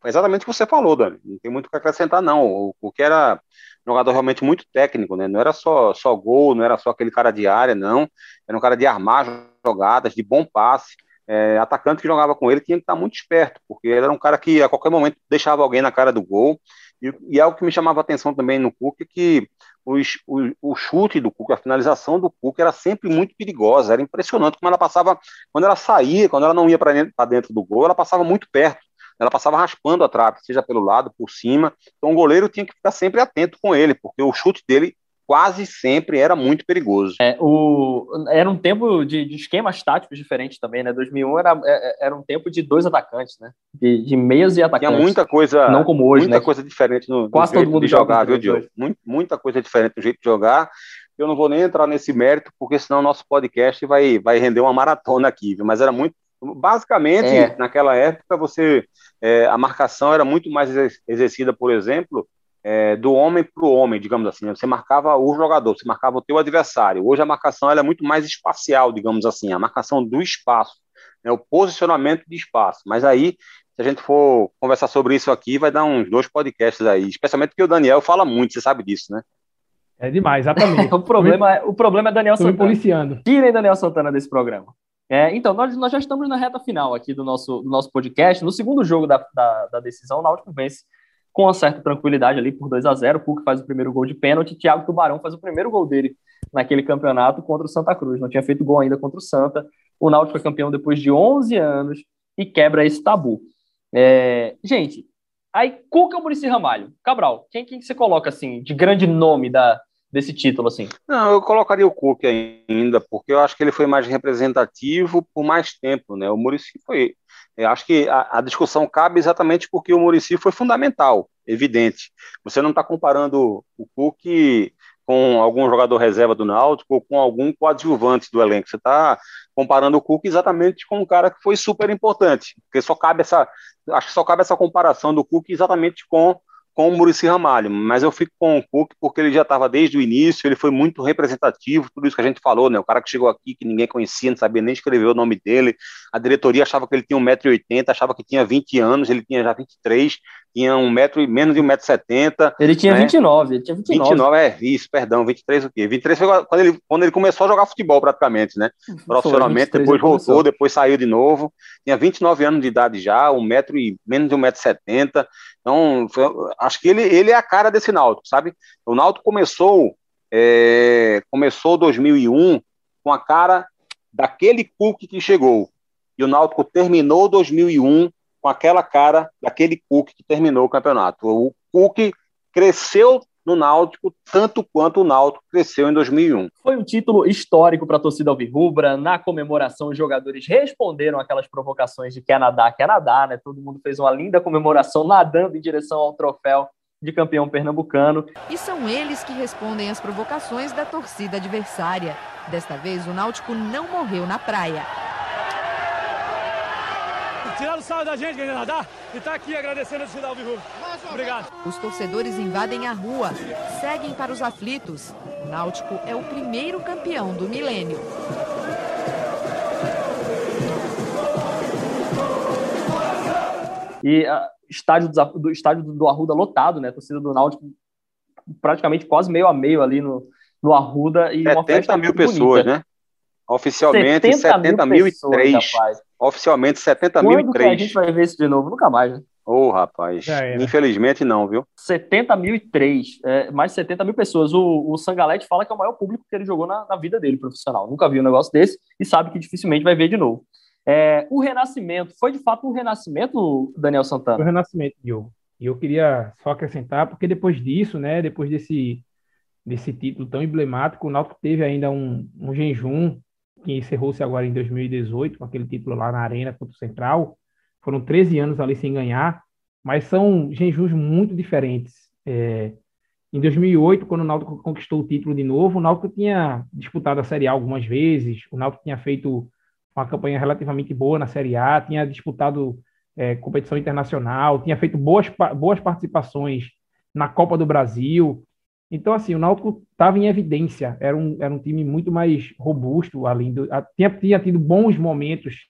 exatamente o que você falou, Dani. Não tem muito o que acrescentar, não. O Cook era um jogador realmente muito técnico, né? Não era só, só gol, não era só aquele cara de área, não. Era um cara de armar jogadas, de bom passe. É, atacante que jogava com ele tinha que estar muito esperto, porque ele era um cara que a qualquer momento deixava alguém na cara do gol. E, e algo que me chamava a atenção também no Cook é que os, o, o, chute do Cuca, a finalização do Cuca era sempre muito perigosa, era impressionante como ela passava, quando ela saía, quando ela não ia para dentro, dentro, do gol, ela passava muito perto, ela passava raspando a trave, seja pelo lado, por cima, então o goleiro tinha que ficar sempre atento com ele, porque o chute dele quase sempre era muito perigoso. É, o, era um tempo de, de esquemas táticos diferentes também, né? 2001 era, é, é, era um tempo de dois atacantes, né? De, de meias e atacantes. Tinha muita coisa, não como hoje, muita né? coisa diferente no, quase no todo mundo de jogar, viu, Diogo? Muita coisa diferente no jeito de jogar. Eu não vou nem entrar nesse mérito, porque senão o nosso podcast vai, vai render uma maratona aqui, viu? Mas era muito basicamente é. naquela época você é, a marcação era muito mais exercida por exemplo é, do homem para o homem, digamos assim. Né? Você marcava o jogador, você marcava o teu adversário. Hoje a marcação ela é muito mais espacial, digamos assim, a marcação do espaço, né? o posicionamento de espaço. Mas aí, se a gente for conversar sobre isso aqui, vai dar uns dois podcasts aí, especialmente porque o Daniel fala muito, você sabe disso, né? É demais, exatamente. o, problema, é, o problema é Daniel Tô Santana. policiando. Tirem Daniel Santana desse programa. É, então, nós, nós já estamos na reta final aqui do nosso, do nosso podcast. No segundo jogo da, da, da decisão, o Náutico vence com uma certa tranquilidade ali por 2 a 0 O Cook faz o primeiro gol de pênalti, Thiago Tubarão faz o primeiro gol dele naquele campeonato contra o Santa Cruz. Não tinha feito gol ainda contra o Santa. O Náutico é campeão depois de 11 anos e quebra esse tabu. É... Gente, aí Cuca ou Murici Ramalho? Cabral, quem, quem você coloca assim de grande nome da, desse título assim? Não, eu colocaria o Cook ainda, porque eu acho que ele foi mais representativo por mais tempo, né? O Murici foi eu acho que a, a, discussão cabe exatamente porque o Murici foi fundamental, evidente. Você não está comparando o Cook com algum jogador reserva do Náutico ou com algum coadjuvante do elenco. Você está comparando o Cook exatamente com um cara que foi super importante, porque só cabe essa, acho que só cabe essa comparação do Cook exatamente com com o Murici Ramalho, mas eu fico com o Cook porque ele já estava desde o início, ele foi muito representativo, tudo isso que a gente falou, né? O cara que chegou aqui, que ninguém conhecia, não sabia nem escrever o nome dele, a diretoria achava que ele tinha 1,80m, achava que tinha 20 anos, ele tinha já 23, tinha um metro e menos de 1,70m. Ele tinha né? 29, ele tinha 29. 29, é, isso, perdão, 23 o quê? 23 foi quando ele, quando ele começou a jogar futebol praticamente, né? Profissionalmente, depois voltou, depois saiu de novo. Tinha 29 anos de idade já, um metro e menos de 1,70m. Então, foi, acho que ele, ele é a cara desse Náutico, sabe? O Náutico começou, é, começou 2001 com a cara daquele Cook que chegou. E o Náutico terminou 2001 com aquela cara daquele Cook que terminou o campeonato. O Cook cresceu no Náutico tanto quanto o Náutico cresceu em 2001. Foi um título histórico para a torcida alvirrubra. Na comemoração, os jogadores responderam aquelas provocações de quer nadar, quer nadar, né? Todo mundo fez uma linda comemoração nadando em direção ao troféu de campeão pernambucano. E são eles que respondem às provocações da torcida adversária. Desta vez, o Náutico não morreu na praia tiraram o sal da gente, querendo nadar, e tá aqui agradecendo a torcida Alvirrubro. Obrigado. Os torcedores invadem a rua, seguem para os aflitos. O Náutico é o primeiro campeão do milênio. E uh, estádio do, do, estádio do Arruda lotado, né? A torcida do Náutico praticamente quase meio a meio ali no, no Arruda. E 70 uma festa mil pessoas, bonita. né? Oficialmente 70, 70 mil, mil e três. Oficialmente 70 Quando mil e três. a gente vai ver isso de novo? Nunca mais, né? Ô, oh, rapaz. Infelizmente não, viu? 70 mil e três. É, mais de 70 mil pessoas. O, o Sangalete fala que é o maior público que ele jogou na, na vida dele, profissional. Nunca viu um negócio desse e sabe que dificilmente vai ver de novo. É, o renascimento, foi de fato um renascimento, Daniel Santana? Foi um renascimento, Diogo. E eu queria só acrescentar, porque depois disso, né, depois desse, desse título tão emblemático, o Náutico teve ainda um, um jejum que encerrou-se agora em 2018, com aquele título lá na Arena contra o Central. Foram 13 anos ali sem ganhar, mas são jejuns muito diferentes. É, em 2008, quando o Náutico conquistou o título de novo, o Náutico tinha disputado a Série A algumas vezes, o Náutico tinha feito uma campanha relativamente boa na Série A, tinha disputado é, competição internacional, tinha feito boas, boas participações na Copa do Brasil, então, assim, o Náutico estava em evidência, era um, era um time muito mais robusto, além do, tinha, tinha tido bons momentos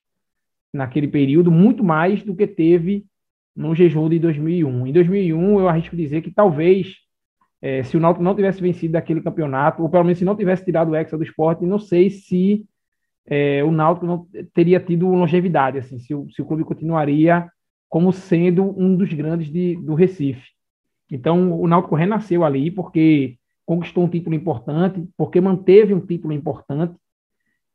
naquele período, muito mais do que teve no jejum de 2001. Em 2001, eu arrisco dizer que talvez, é, se o Náutico não tivesse vencido aquele campeonato, ou pelo menos se não tivesse tirado o Hexa do esporte, não sei se é, o Náutico não teria tido longevidade, assim, se o, se o clube continuaria como sendo um dos grandes de, do Recife. Então, o Náutico renasceu ali porque conquistou um título importante, porque manteve um título importante,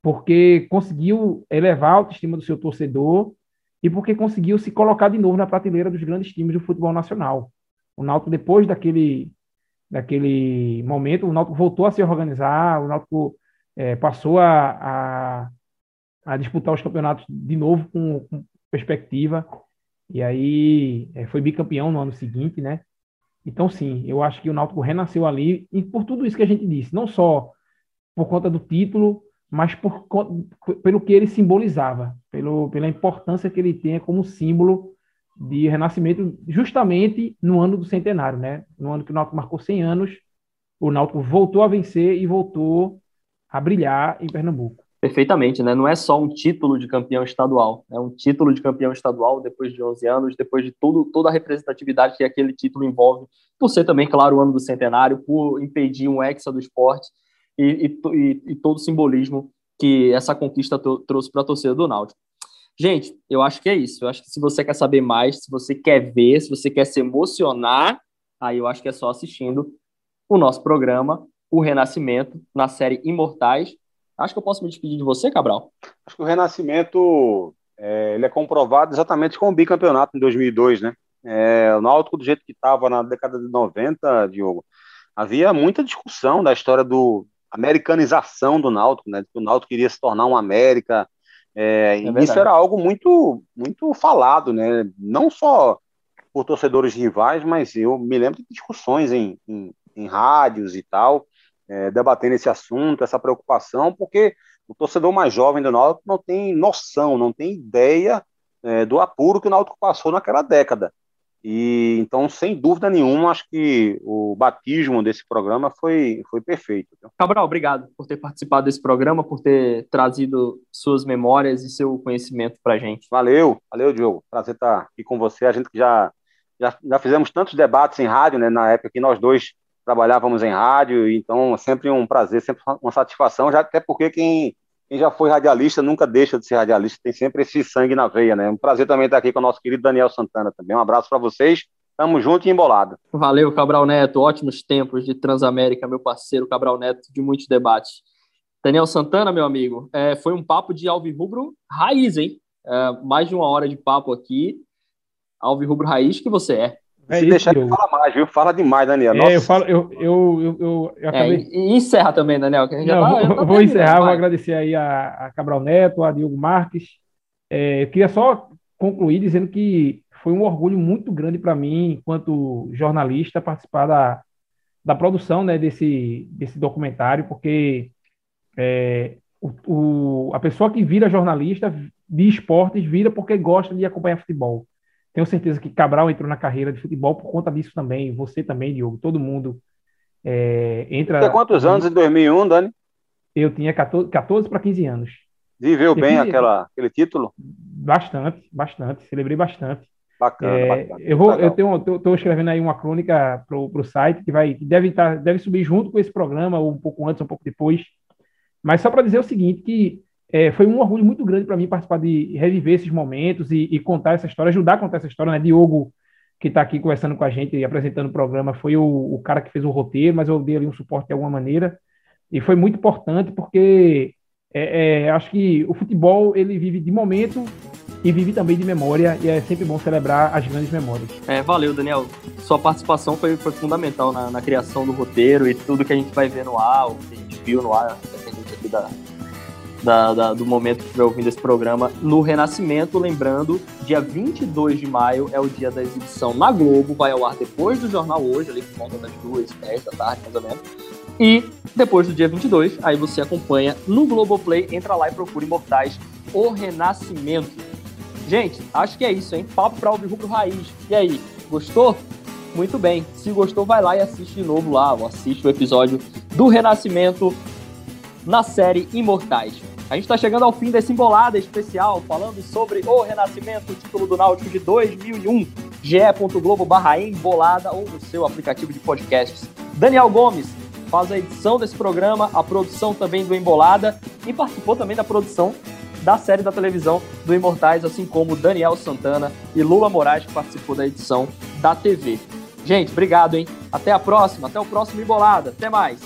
porque conseguiu elevar a autoestima do seu torcedor e porque conseguiu se colocar de novo na prateleira dos grandes times do futebol nacional. O Náutico, depois daquele, daquele momento, o Náutico voltou a se organizar, o Náutico é, passou a, a, a, disputar os campeonatos de novo com, com perspectiva, e aí é, foi bicampeão no ano seguinte, né? Então, sim, eu acho que o Náutico renasceu ali e por tudo isso que a gente disse, não só por conta do título, mas por, pelo que ele simbolizava, pelo, pela importância que ele tem como símbolo de renascimento, justamente no ano do centenário, né? No ano que o Náutico marcou 100 anos, o Náutico voltou a vencer e voltou a brilhar em Pernambuco. Perfeitamente, né? Não é só um título de campeão estadual, é um título de campeão estadual depois de 11 anos, depois de tudo, toda a representatividade que aquele título envolve, por ser também, claro, o ano do centenário, por impedir um hexa do esporte e, e, e todo o simbolismo que essa conquista trouxe para a torcida do Náutico. Gente, eu acho que é isso. Eu acho que se você quer saber mais, se você quer ver, se você quer se emocionar, aí eu acho que é só assistindo o nosso programa, O Renascimento, na série Imortais, Acho que eu posso me despedir de você, Cabral. Acho que o Renascimento é, ele é comprovado exatamente com o bicampeonato em 2002, né? É, o Náutico, do jeito que estava na década de 90, Diogo, havia muita discussão da história do americanização do Náutico, né? O Náutico queria se tornar um América. É, é isso era algo muito, muito falado, né? Não só por torcedores rivais, mas eu me lembro de discussões em, em, em rádios e tal é, debatendo esse assunto, essa preocupação, porque o torcedor mais jovem do Náutico não tem noção, não tem ideia é, do apuro que o Náutico passou naquela década. E então, sem dúvida nenhuma, acho que o batismo desse programa foi, foi perfeito. Cabral, obrigado por ter participado desse programa, por ter trazido suas memórias e seu conhecimento para a gente. Valeu, valeu, Diogo. Prazer estar aqui com você. A gente já já, já fizemos tantos debates em rádio, né, na época que nós dois trabalhávamos em rádio, então sempre um prazer, sempre uma satisfação, já até porque quem, quem já foi radialista nunca deixa de ser radialista, tem sempre esse sangue na veia, né? Um prazer também estar aqui com o nosso querido Daniel Santana também. Um abraço para vocês. Tamo junto e embolado. Valeu, Cabral Neto. Ótimos tempos de Transamérica, meu parceiro Cabral Neto, de muitos debates. Daniel Santana, meu amigo, é, foi um papo de alvirrubro raiz, hein? É, mais de uma hora de papo aqui. Alvirrubro raiz que você é. Se é deixar de falar mais, viu? Fala demais, Daniel. É, eu falo, eu, eu, eu, eu, acabei... é, e encerra também, Daniel. Não, tá, já tá vou encerrar, vou agradecer aí a, a, Cabral Neto, a Diogo Marques. É, eu queria só concluir dizendo que foi um orgulho muito grande para mim, enquanto jornalista, participar da, da produção né, desse, desse documentário, porque é, o, o, a pessoa que vira jornalista de esportes vira porque gosta de acompanhar futebol. Tenho certeza que Cabral entrou na carreira de futebol por conta disso também. Você também, Diogo. Todo mundo é, entra. Você quantos anos em 2001, Dani? Eu tinha 14, 14 para 15 anos. Viveu bem 15... aquela, aquele título? Bastante, bastante. Celebrei bastante. Bacana, é, bacana. Eu vou, eu tenho, estou escrevendo aí uma crônica para o site que vai, que deve estar, tá, deve subir junto com esse programa ou um pouco antes, um pouco depois. Mas só para dizer o seguinte, que é, foi um orgulho muito grande para mim participar de reviver esses momentos e, e, contar essa história, ajudar a contar essa história, né? Diogo, que está aqui conversando com a gente e apresentando o programa, foi o, o, cara que fez o roteiro, mas eu dei ali um suporte de alguma maneira. E foi muito importante porque é, é, acho que o futebol ele vive de momento e vive também de memória e é sempre bom celebrar as grandes memórias. É, valeu, Daniel. Sua participação foi, foi fundamental na, na, criação do roteiro e tudo que a gente vai ver no ar, o que a gente viu no ar, dependente aqui da, da, da, do momento que estiver ouvindo esse programa, no Renascimento. Lembrando, dia 22 de maio é o dia da exibição na Globo, vai ao ar depois do jornal hoje, ali por volta das duas, dez da tarde, mais ou menos. E depois do dia 22, aí você acompanha no Globoplay, entra lá e procura Imortais, O Renascimento. Gente, acho que é isso, hein? Papo pra ouvir rubro raiz. E aí, gostou? Muito bem. Se gostou, vai lá e assiste de novo lá, ou assiste o episódio do Renascimento na série Imortais. A gente está chegando ao fim desse embolada especial, falando sobre o Renascimento, o título do Náutico de 2001, ge.globo barra embolada ou no seu aplicativo de podcasts. Daniel Gomes faz a edição desse programa, a produção também do Embolada e participou também da produção da série da televisão do Imortais, assim como Daniel Santana e Lula Moraes, que participou da edição da TV. Gente, obrigado, hein? Até a próxima, até o próximo Embolada. Até mais!